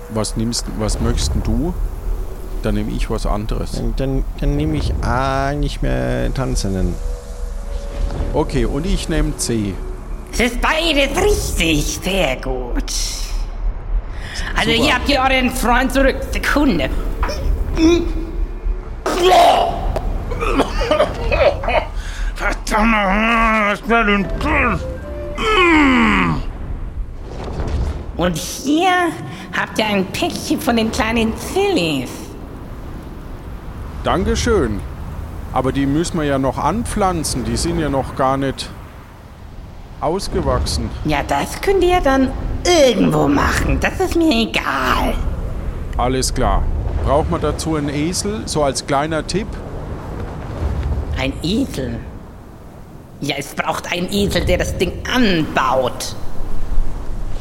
Was nimmst was möchtest du? Dann nehme ich was anderes. Dann, dann, dann nehme ich A nicht mehr tanzen. Okay, und ich nehme C. Es ist beides richtig. Sehr gut. Also Super. hier habt ihr euren Freund zurück. Sekunde. Und hier habt ihr ein Päckchen von den kleinen Zillis. Dankeschön. Aber die müssen wir ja noch anpflanzen. Die sind ja noch gar nicht ausgewachsen. Ja, das könnt ihr dann irgendwo machen. Das ist mir egal. Alles klar. Braucht man dazu einen Esel? So als kleiner Tipp? Ein Esel. Ja, es braucht einen Esel, der das Ding anbaut.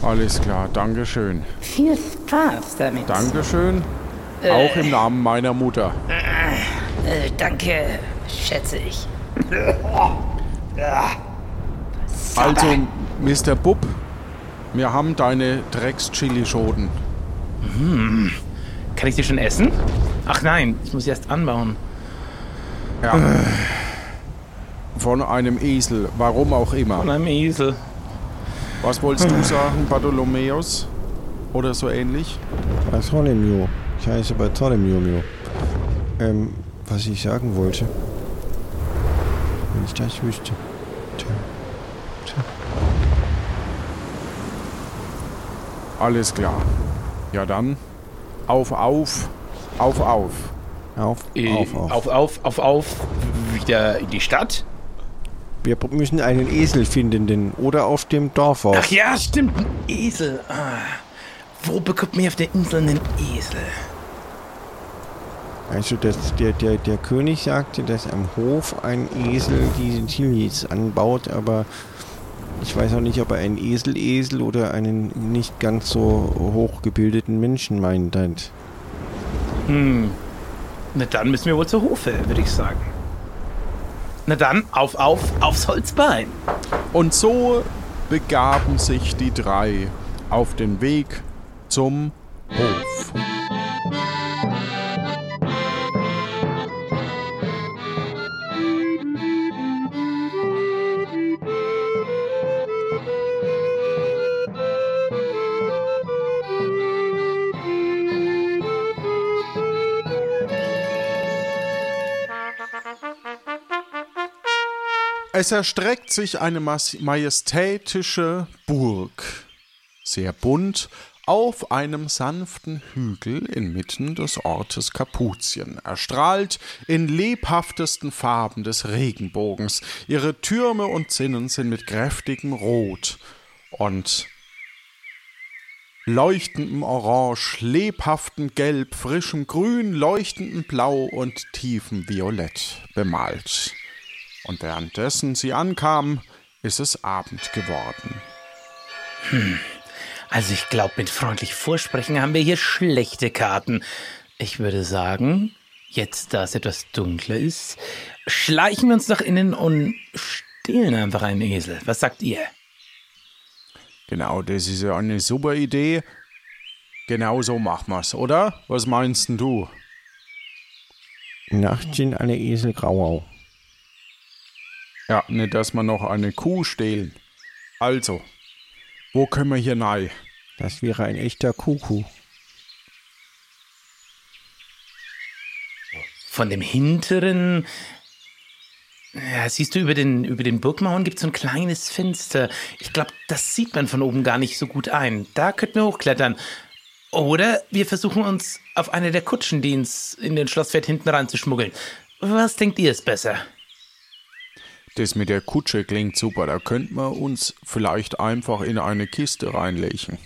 Alles klar, Dankeschön. Viel Spaß damit. Dankeschön. Auch im Namen meiner Mutter. Äh, danke, schätze ich. Also, Mr. Bub, wir haben deine Drecks-Chili-Schoten. Kann ich die schon essen? Ach nein, ich muss sie erst anbauen. Ja. Von einem Esel, warum auch Von immer. einem Esel. Was wolltest du sagen, Bartholomäus? Oder so ähnlich? Bartholomew. Ich heiße Bartholomew. Ähm, was ich sagen wollte. Wenn ich das wüsste. Tja. Alles klar. Ja dann, auf, auf, auf, auf. Auf, Äh, auf, auf. auf, auf, auf, auf, wieder in die Stadt. Wir müssen einen Esel finden, denn oder auf dem Dorf Ach auf. ja, stimmt, ein Esel. Ah. Wo bekommt man auf der Insel einen Esel? Also das, der, der, der König sagte, dass am Hof ein Esel diese Chilis anbaut, aber ich weiß auch nicht, ob er einen Esel-Esel oder einen nicht ganz so hochgebildeten Menschen meint. Hm. Na dann müssen wir wohl zur Hofe, würde ich sagen. Na dann, auf, auf, aufs Holzbein. Und so begaben sich die drei auf den Weg zum Hof. Es erstreckt sich eine majestätische Burg, sehr bunt, auf einem sanften Hügel inmitten des Ortes Kapuzien, erstrahlt in lebhaftesten Farben des Regenbogens. Ihre Türme und Zinnen sind mit kräftigem Rot und leuchtendem Orange, lebhaftem Gelb, frischem Grün, leuchtendem Blau und tiefem Violett bemalt. Und währenddessen sie ankam, ist es Abend geworden. Also ich glaube, mit freundlich Vorsprechen haben wir hier schlechte Karten. Ich würde sagen, jetzt da es etwas dunkler ist, schleichen wir uns nach innen und stehlen einfach einen Esel. Was sagt ihr? Genau, das ist ja eine super Idee. Genau so machen wir's, oder? Was meinst denn du? Nachts sind alle Esel grauau. Ja, nicht, dass wir noch eine Kuh stehlen. Also, wo können wir hier rein? Das wäre ein echter Kuckuck. Von dem hinteren. Ja, siehst du, über den, über den Burgmauern gibt es so ein kleines Fenster. Ich glaube, das sieht man von oben gar nicht so gut ein. Da könnten wir hochklettern. Oder wir versuchen uns auf eine der Kutschen, die ins, in den Schloss fährt, hinten reinzuschmuggeln. Was denkt ihr ist besser? Das mit der Kutsche klingt super. Da könnten wir uns vielleicht einfach in eine Kiste reinlegen.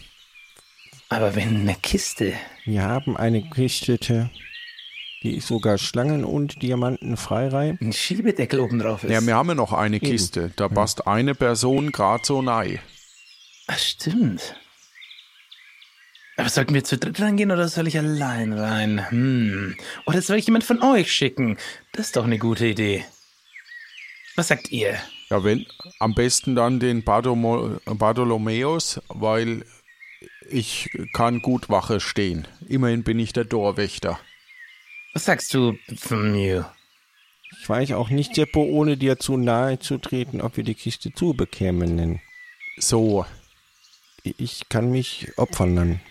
Aber wenn eine Kiste. Wir haben eine Kiste, die sogar Schlangen und Diamanten freireibt. ein Schiebedeckel oben drauf ist. Ja, wir haben ja noch eine Kiste. Da passt eine Person grad so nein. Ach, stimmt. Aber sollten wir zu dritt reingehen oder soll ich allein rein? Hm. Oder soll ich jemand von euch schicken? Das ist doch eine gute Idee. Was sagt ihr? Ja, wenn, am besten dann den Bardomo, Bartholomäus, weil ich kann gut Wache stehen. Immerhin bin ich der Dorwächter. Was sagst du von mir? Ich weiß auch nicht, Seppo, ohne dir zu nahe zu treten, ob wir die Kiste zubekämen. So, Ich kann mich opfern dann.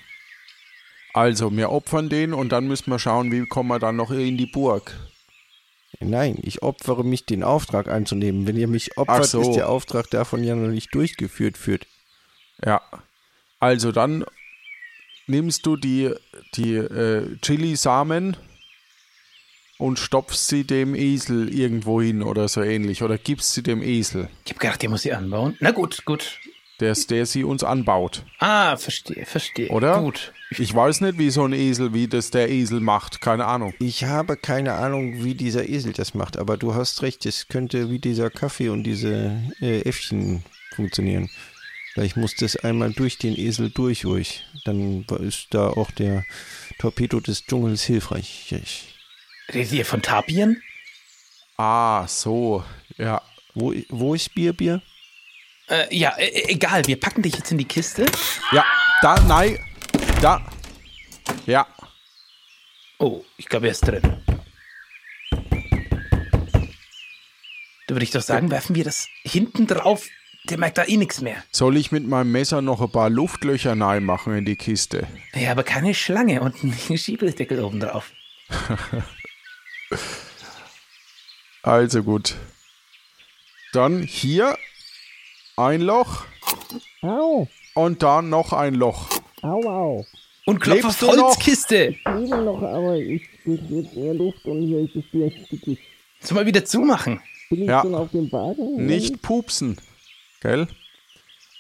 also wir opfern den und dann müssen wir schauen, wie kommen wir dann noch in die Burg. Nein, ich opfere mich, den Auftrag anzunehmen. Wenn ihr mich opfert, so. ist der Auftrag davon ja noch nicht durchgeführt führt. Ja, also dann nimmst du die, die äh, Chili-Samen und stopfst sie dem Esel irgendwo hin oder so ähnlich oder gibst sie dem Esel, Ich hab gedacht, ihr muss sie anbauen. Na gut, gut. Der, der sie uns anbaut. Ah, verstehe, verstehe. Oder? Gut. Ich weiß nicht, wie so ein Esel, wie das der Esel macht, keine Ahnung. Ich habe keine Ahnung, wie dieser Esel das macht, aber du hast recht, es könnte wie dieser Kaffee und diese äh, Äffchen funktionieren. Vielleicht muss das einmal durch den Esel durch, ruhig. Dann ist da auch der Torpedo des Dschungels hilfreich. Redet ihr von Tapiren? Ah, so, ja. Wo, wo ist Bier, Bier? Äh, ja, äh, egal. Wir packen dich jetzt in die Kiste. Ja, da, nein, da. Ja, Oh, ich glaube, er ist drin. Da würde ich doch sagen, werfen wir das hinten drauf. Der merkt da eh nichts mehr. soll ich mit meinem Messer noch ein paar Luftlöcher machen in die Kiste? Ja, aber keine Schlange und ein Schiebedeckel oben drauf. Also gut. Dann hier ein Loch. Und dann noch ein Loch. Und Klopf auf Lebst du noch? Holzkiste. Soll mal wieder zumachen. Ja. Nicht pupsen. Gell?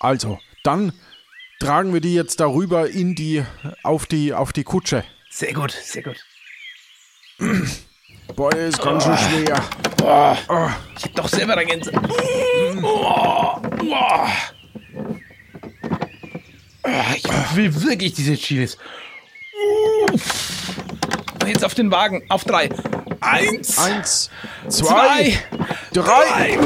Also, dann tragen wir die jetzt darüber in die, auf die, auf die Kutsche. Sehr gut, sehr gut. Boah, ist ganz schön schwer. Ich hab doch selber da Gänse. Oh, oh. Ich will wirklich diese Chilis. Jetzt auf den Wagen. Auf drei. Eins. Eins, zwei, Zwei. drei.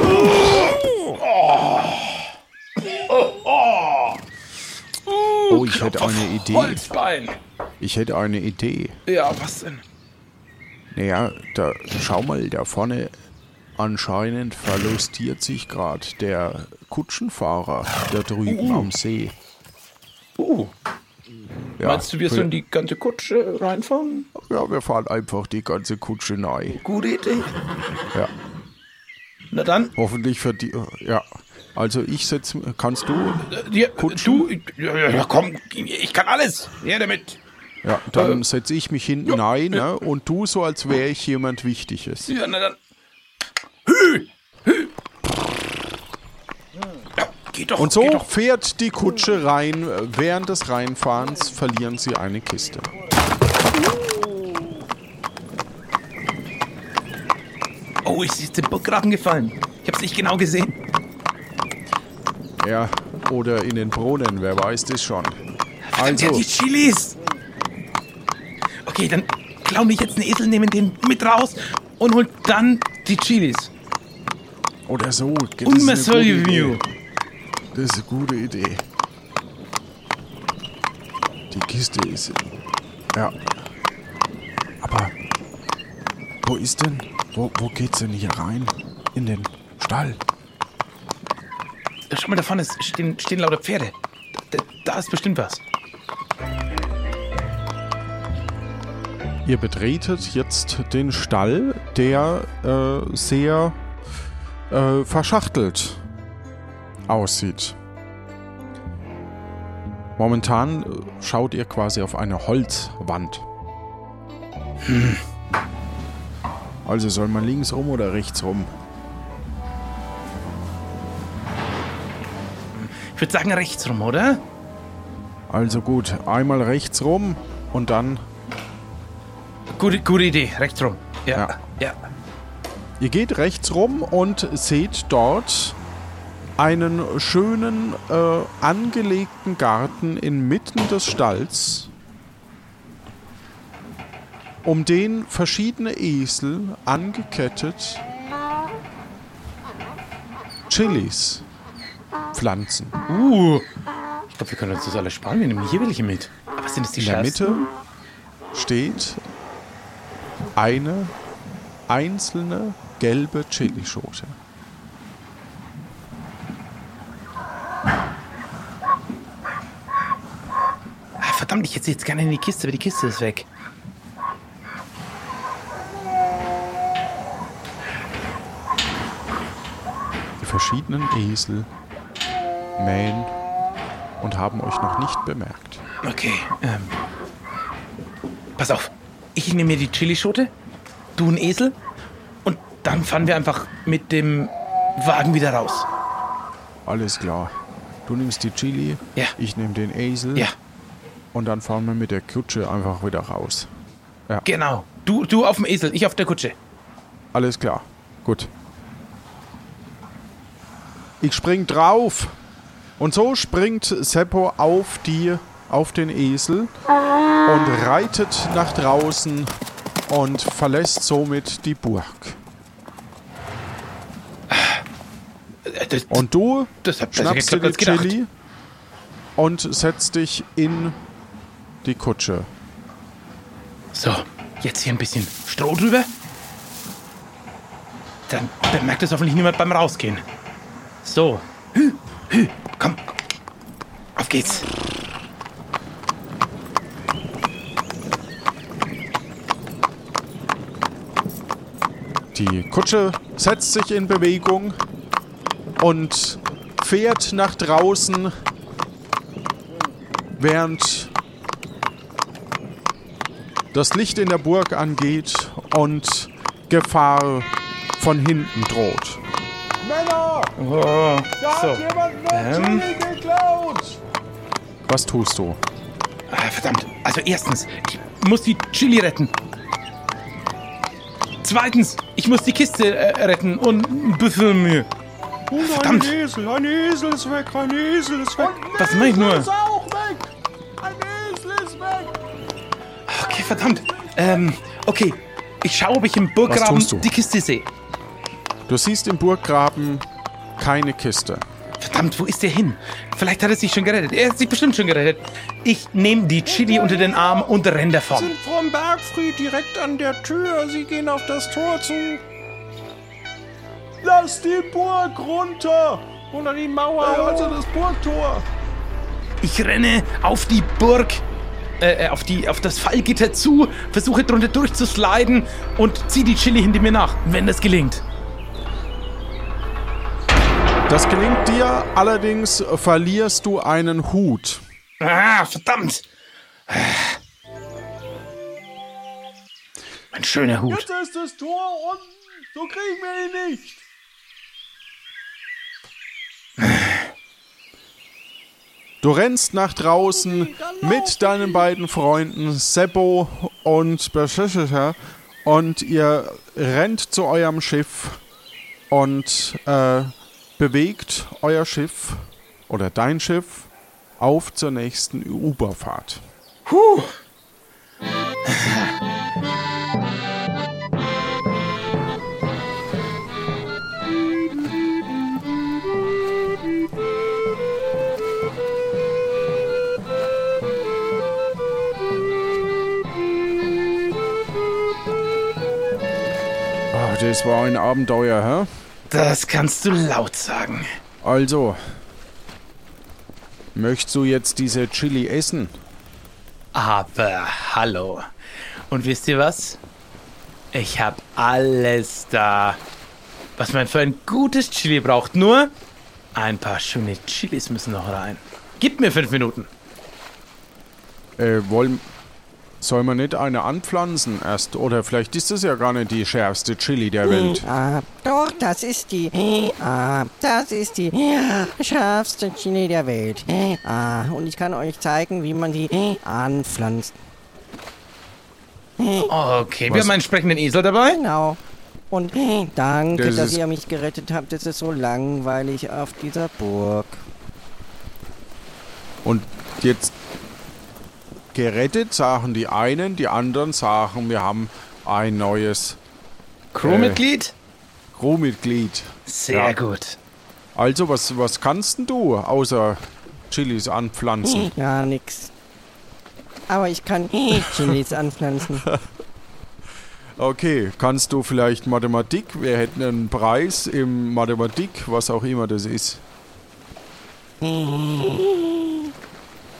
Oh, ich hätte eine Idee. Holzbein. Ich hätte eine Idee. Ja, was denn? Naja, da schau mal, da vorne anscheinend verlustiert sich gerade der Kutschenfahrer da drüben am See. Uh, Ja, meinst du, wir sollen die ganze Kutsche reinfahren? Ja, wir fahren einfach die ganze Kutsche neu. Gute Idee. Ja, Na dann, hoffentlich für die. Ja, also ich setze. Kannst du? äh, dir, du, ja, ja, ja, komm, ich kann alles. Her damit. Ja, dann setze ich mich hinten rein ne? und du so, als wäre ich jemand Wichtiges. Ja, na dann. Hü, hü. Ja, geht doch, Und geht so doch. fährt die Kutsche rein. Während des Reinfahrens verlieren sie eine Kiste. Oh, ist jetzt der Burggraben gefallen. Ich hab's nicht genau gesehen. Ja, oder in den Brunnen, wer weiß das schon. Ja, Also, die Chilis. Okay, dann klauen wir jetzt einen Esel, nehmen den mit raus und holt dann die Chilis. Oder so. Und Review. Idee. Das ist eine gute Idee. Die Kiste ist. Ja. Aber. Wo ist denn. Wo, wo geht's denn hier rein? In den Stall. Schau mal, da vorne ist- stehen, stehen lauter Pferde. Da, da ist bestimmt was. Ihr betretet jetzt den Stall, der äh, sehr äh, verschachtelt aussieht. Momentan äh, schaut ihr quasi auf eine Holzwand. Also soll man links rum oder rechts rum? Ich würde sagen rechts rum, oder? Also gut, einmal rechts rum und dann. Gute, gute Idee, rechts rum. Ja, Ja. ja. Ihr geht rechts rum und seht dort einen schönen, äh, angelegten Garten inmitten des Stalls, um den verschiedene Esel angekettet Chilis pflanzen. Uh, ich glaube, wir können uns das alles sparen. Wir nehmen hier welche mit. Aber sind es die In der? Mitte steht eine einzelne gelbe Chilischote. Ah, verdammt, ich hätte jetzt gerne in die Kiste, aber die Kiste ist weg. Die verschiedenen Esel mähen und haben euch noch nicht bemerkt. Okay, ähm. Pass auf. Ich nehme mir die Chilischote, du ein Esel dann fahren wir einfach mit dem Wagen wieder raus. Alles klar. Du nimmst die Chili, Ja. ich nehme den Esel Ja, und dann fahren wir mit der Kutsche einfach wieder raus. genau. Du, du auf dem Esel, ich auf der Kutsche. Alles klar. Gut. Ich spring drauf. Und so springt Seppo auf die auf den Esel und reitet nach draußen und verlässt somit die Burg. Das, Und du das hat schnappst dir die. Chili und setzt dich in die Kutsche. So, jetzt hier ein bisschen Stroh drüber. Dann bemerkt es hoffentlich niemand beim Rausgehen. So. Hü, hü, komm. Auf geht's. Die Kutsche setzt sich in Bewegung und fährt nach draußen, während das Licht in der Burg angeht und Gefahr von hinten droht. Männer! Oh, Da so. hat jemand Ähm. Chili geklaut! Was tust du? Ah, verdammt. Also erstens, ich muss die Chili retten. Zweitens, ich muss die Kiste äh, retten und ein bisschen Mühe. Verdammt. Esel, ein Esel ist weg, ein Esel ist weg. Was mach ich nur? Ist auch weg! Ein Esel ist weg! Okay, verdammt. Ähm, okay. Ich schaue, ob ich im Burggraben die Kiste sehe. Du siehst im Burggraben keine Kiste. Verdammt, wo ist der hin? Vielleicht hat er sich schon gerettet. Er hat sich bestimmt schon gerettet. Ich nehme die Chili unter den Arm und renne davon. Sind vom Bergfried direkt an der Tür. Sie gehen auf das Tor zu. Lass die Burg runter! Oder die Mauer. Also das Burgtor! Ich renne auf die Burg, äh, äh, auf, die, auf das Fallgitter zu, versuche drunter durchzusliden und ziehe die Chili hinter mir nach, wenn das gelingt. Das gelingt dir, allerdings verlierst du einen Hut. Ah, verdammt. Mein schöner Hut. Jetzt ist das Tor unten! So kriegen wir ihn nicht! Du rennst nach draußen mit deinen beiden Freunden Seppo und Beschischer und ihr rennt zu eurem Schiff und äh, bewegt euer Schiff oder dein Schiff auf zur nächsten Überfahrt. Puh. Das war ein Abenteuer, hä? Das kannst du laut sagen. Also, möchtest du jetzt diese Chili essen? Aber hallo. Und wisst ihr was? Ich hab alles da, was man für ein gutes Chili braucht. Nur ein paar schöne Chilis müssen noch rein. Gib mir fünf Minuten. Äh, wollen, Soll man nicht eine anpflanzen erst? Oder vielleicht ist das ja gar nicht die schärfste Chili der Welt. Ah, doch, das ist die. Ah, das ist die schärfste Chili der Welt. Ah, und ich kann euch zeigen, wie man die anpflanzt. Okay, wir Was? haben einen sprechenden Esel dabei. Genau. Und danke, Das dass ihr mich gerettet habt. Es ist so langweilig auf dieser Burg. Und jetzt gerettet sagen die einen, die anderen sagen, wir haben ein neues Crewmitglied? Crewmitglied. Sehr ja. gut. Also, was, was kannst denn du außer Chilis anpflanzen? Ja, nix. Aber ich kann Chilis anpflanzen. Okay, kannst du vielleicht Mathematik? Wir hätten einen Preis im Mathematik, was auch immer das ist.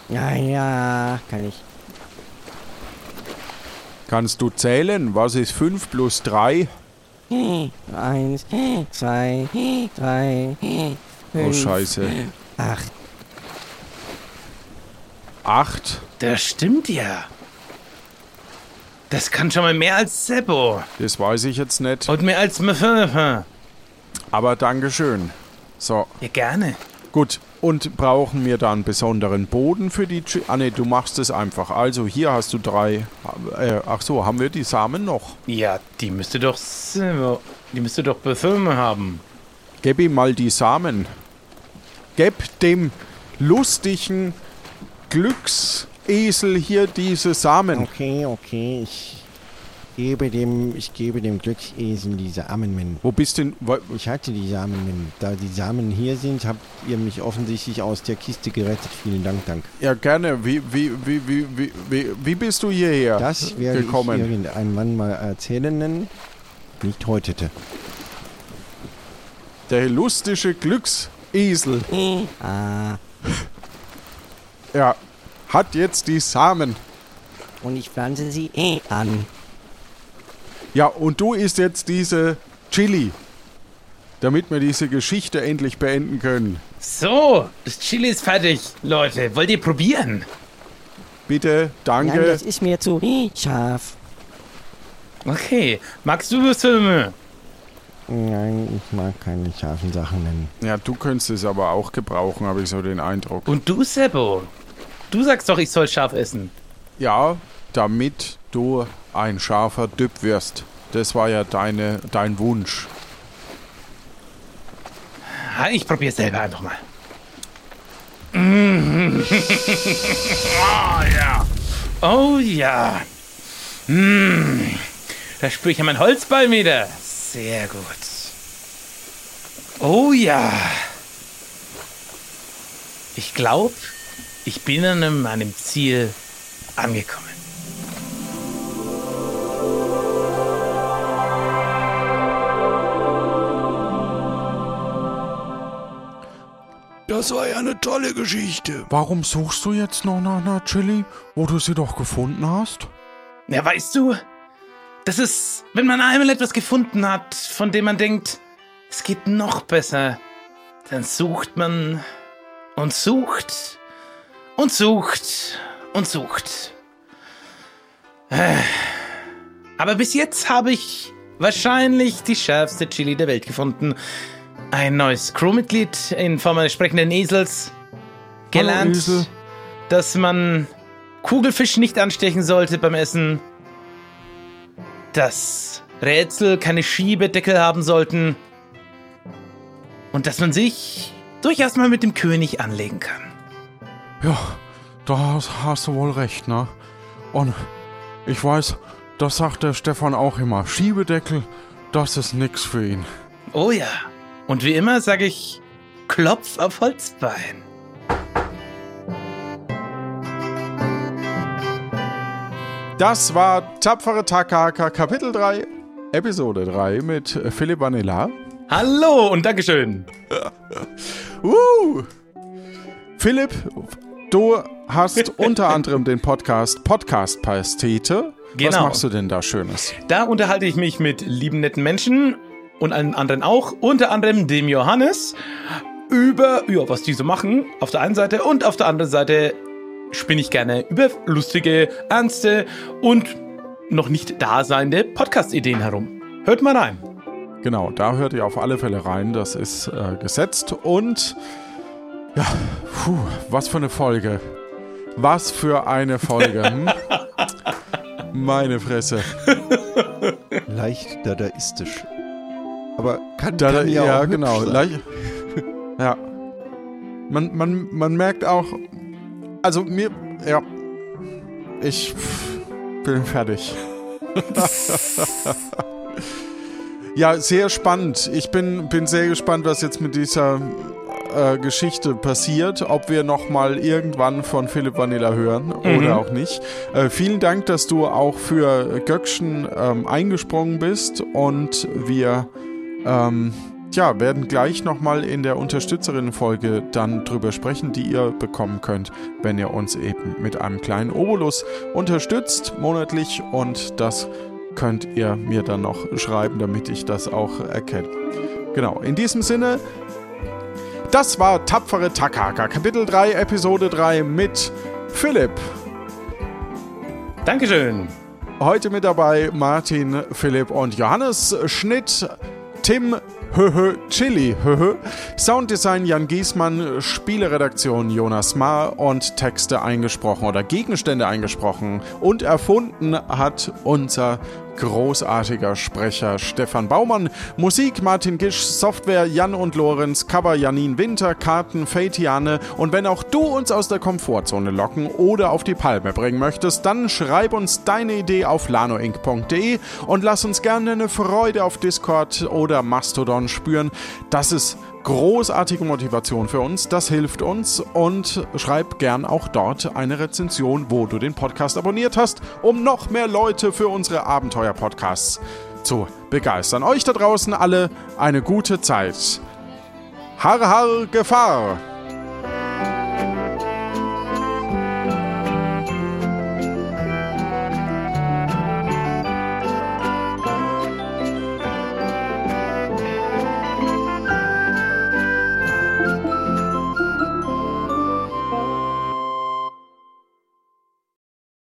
Ja, ja, kann ich. Kannst du zählen? Was ist 5 plus 3? Eins, zwei, drei, Oh, fünf, Scheiße. acht. 8? Das stimmt ja. Das kann schon mal mehr als Seppo. Das weiß ich jetzt nicht. Und mehr als Mfff. Aber Dankeschön. So, Ja, gerne. gut. Und brauchen wir da einen besonderen Boden für die Chi Ah ne, du machst es einfach. Also hier hast du drei. Äh, ach so, haben wir die Samen noch? Ja, die müsste doch. Die müsste doch Befirme haben. Gib ihm mal die Samen. Gib dem lustigen Glücksesel hier diese Samen. Okay, okay, ich gebe dem, ich gebe dem Glücksesel die Samen. Wo bist denn? wo- Ich hatte die Samen. Da die Samen hier sind, habt ihr mich offensichtlich aus der Kiste gerettet. Vielen Dank, Dank. Ja, gerne. Wie, wie, wie, wie, wie, wie, wie bist du hierher Das werde gekommen? ich irgendein Mann mal erzählen. Nicht heute. Der lustige Glücksesel. Ah, Er hat jetzt die Samen. und ich pflanze sie an. Ja, und du isst jetzt diese Chili. Damit wir diese Geschichte endlich beenden können. So, das Chili ist fertig. Leute, wollt ihr probieren? Bitte, Nein, danke. das ist mir zu scharf. Okay, magst du Befirme? Nein, ich mag keine scharfen Sachen nennen. Ja, du könntest es aber auch gebrauchen, habe ich so den Eindruck. Und du, Seppo? Du sagst doch, ich soll scharf essen. Ja, damit du ein scharfer Düpp wirst. Das war ja deine, dein Wunsch. Ah, Ich probiere selber einfach mal. Oh ja. Oh ja. Mm. Da spüre ich ja mein Holzbein wieder. Sehr gut. Oh ja. Ich glaube, ich bin an meinem Ziel angekommen. Das war ja eine tolle Geschichte. Warum suchst du jetzt noch nach einer Chili, wo du sie doch gefunden hast? Ja, weißt du, das ist, wenn man einmal etwas gefunden hat, von dem man denkt, es geht noch besser, dann sucht man und sucht und sucht und sucht. Äh, Aber bis jetzt habe ich wahrscheinlich die schärfste Chili der Welt gefunden. Ein neues Crewmitglied in Form eines sprechenden Esels. Gelernt, Esel. dass man Kugelfisch nicht anstechen sollte beim Essen. Dass Rätsel keine Schiebedeckel haben sollten. Und dass man sich durchaus mal mit dem König anlegen kann. Ja, da hast, du wohl recht, ne? Und ich weiß, das sagt der Stefan auch immer. Schiebedeckel, das ist nix für ihn. Oh ja. Und wie immer sage ich, Klopf auf Holzbein. Das war Tapfere Takahaka Kapitel 3, Episode 3 mit Philipp Vanilla. Hallo und Dankeschön. Uh! Philipp, du hast unter anderem den Podcast Podcast Pastete. Was Genau. machst du denn da Schönes? Da unterhalte ich mich mit lieben netten Menschen und allen anderen auch, unter anderem dem Johannes, über ja, was die so machen auf der einen Seite und auf der anderen Seite spinne ich gerne über lustige, ernste und noch nicht daseinende Podcast-Ideen herum. Hört mal rein. Genau, da hört ihr auf alle Fälle rein. Das ist äh, gesetzt. Und ja, puh, was für eine Folge. Was für eine Folge. Hm? Meine Fresse. Leicht dadaistisch. Aber kann, Da, kann ja, ja, auch genau. sein. Leicht- ja. Man, man, man merkt auch, also mir, ja, ich bin fertig. ja, sehr spannend. Ich bin, bin sehr gespannt, was jetzt mit dieser äh, Geschichte passiert, ob wir nochmal irgendwann von Philipp Vanilla hören oder auch nicht. Äh, vielen Dank, dass du auch für Göckchen ähm, eingesprungen bist und wir ähm, ja, werden gleich nochmal in der Unterstützerinnenfolge dann drüber sprechen, die ihr bekommen könnt, wenn ihr uns eben mit einem kleinen Obolus unterstützt monatlich und das könnt ihr mir dann noch schreiben, damit ich das auch erkenne. Genau, in diesem Sinne, das war Tapfere Takaka, Kapitel 3, Episode 3 mit Philipp. Dankeschön. Heute mit dabei Martin, Philipp und Johannes. Schnitt Tim Höhö Chili Höhö. Sounddesign Jan Giesmann. Spieleredaktion Jonas Maar und Texte eingesprochen oder Gegenstände eingesprochen und erfunden hat unser großartiger Sprecher Stefan Baumann. Musik Martin Gisch, Software Jan und Lorenz, Cover Janine Winter, Karten Feitiane. Und wenn auch du uns aus der Komfortzone locken oder auf die Palme bringen möchtest, dann schreib uns deine Idee auf lanoinc.de und lass uns gerne eine Freude auf Discord oder Mastodon spüren. Das ist großartige Motivation für uns, das hilft uns und schreib gern auch dort eine Rezension, wo du den Podcast abonniert hast, um noch mehr Leute für unsere Abenteuer-Podcasts zu begeistern. Euch da draußen alle eine gute Zeit. Har, har, Gefahr!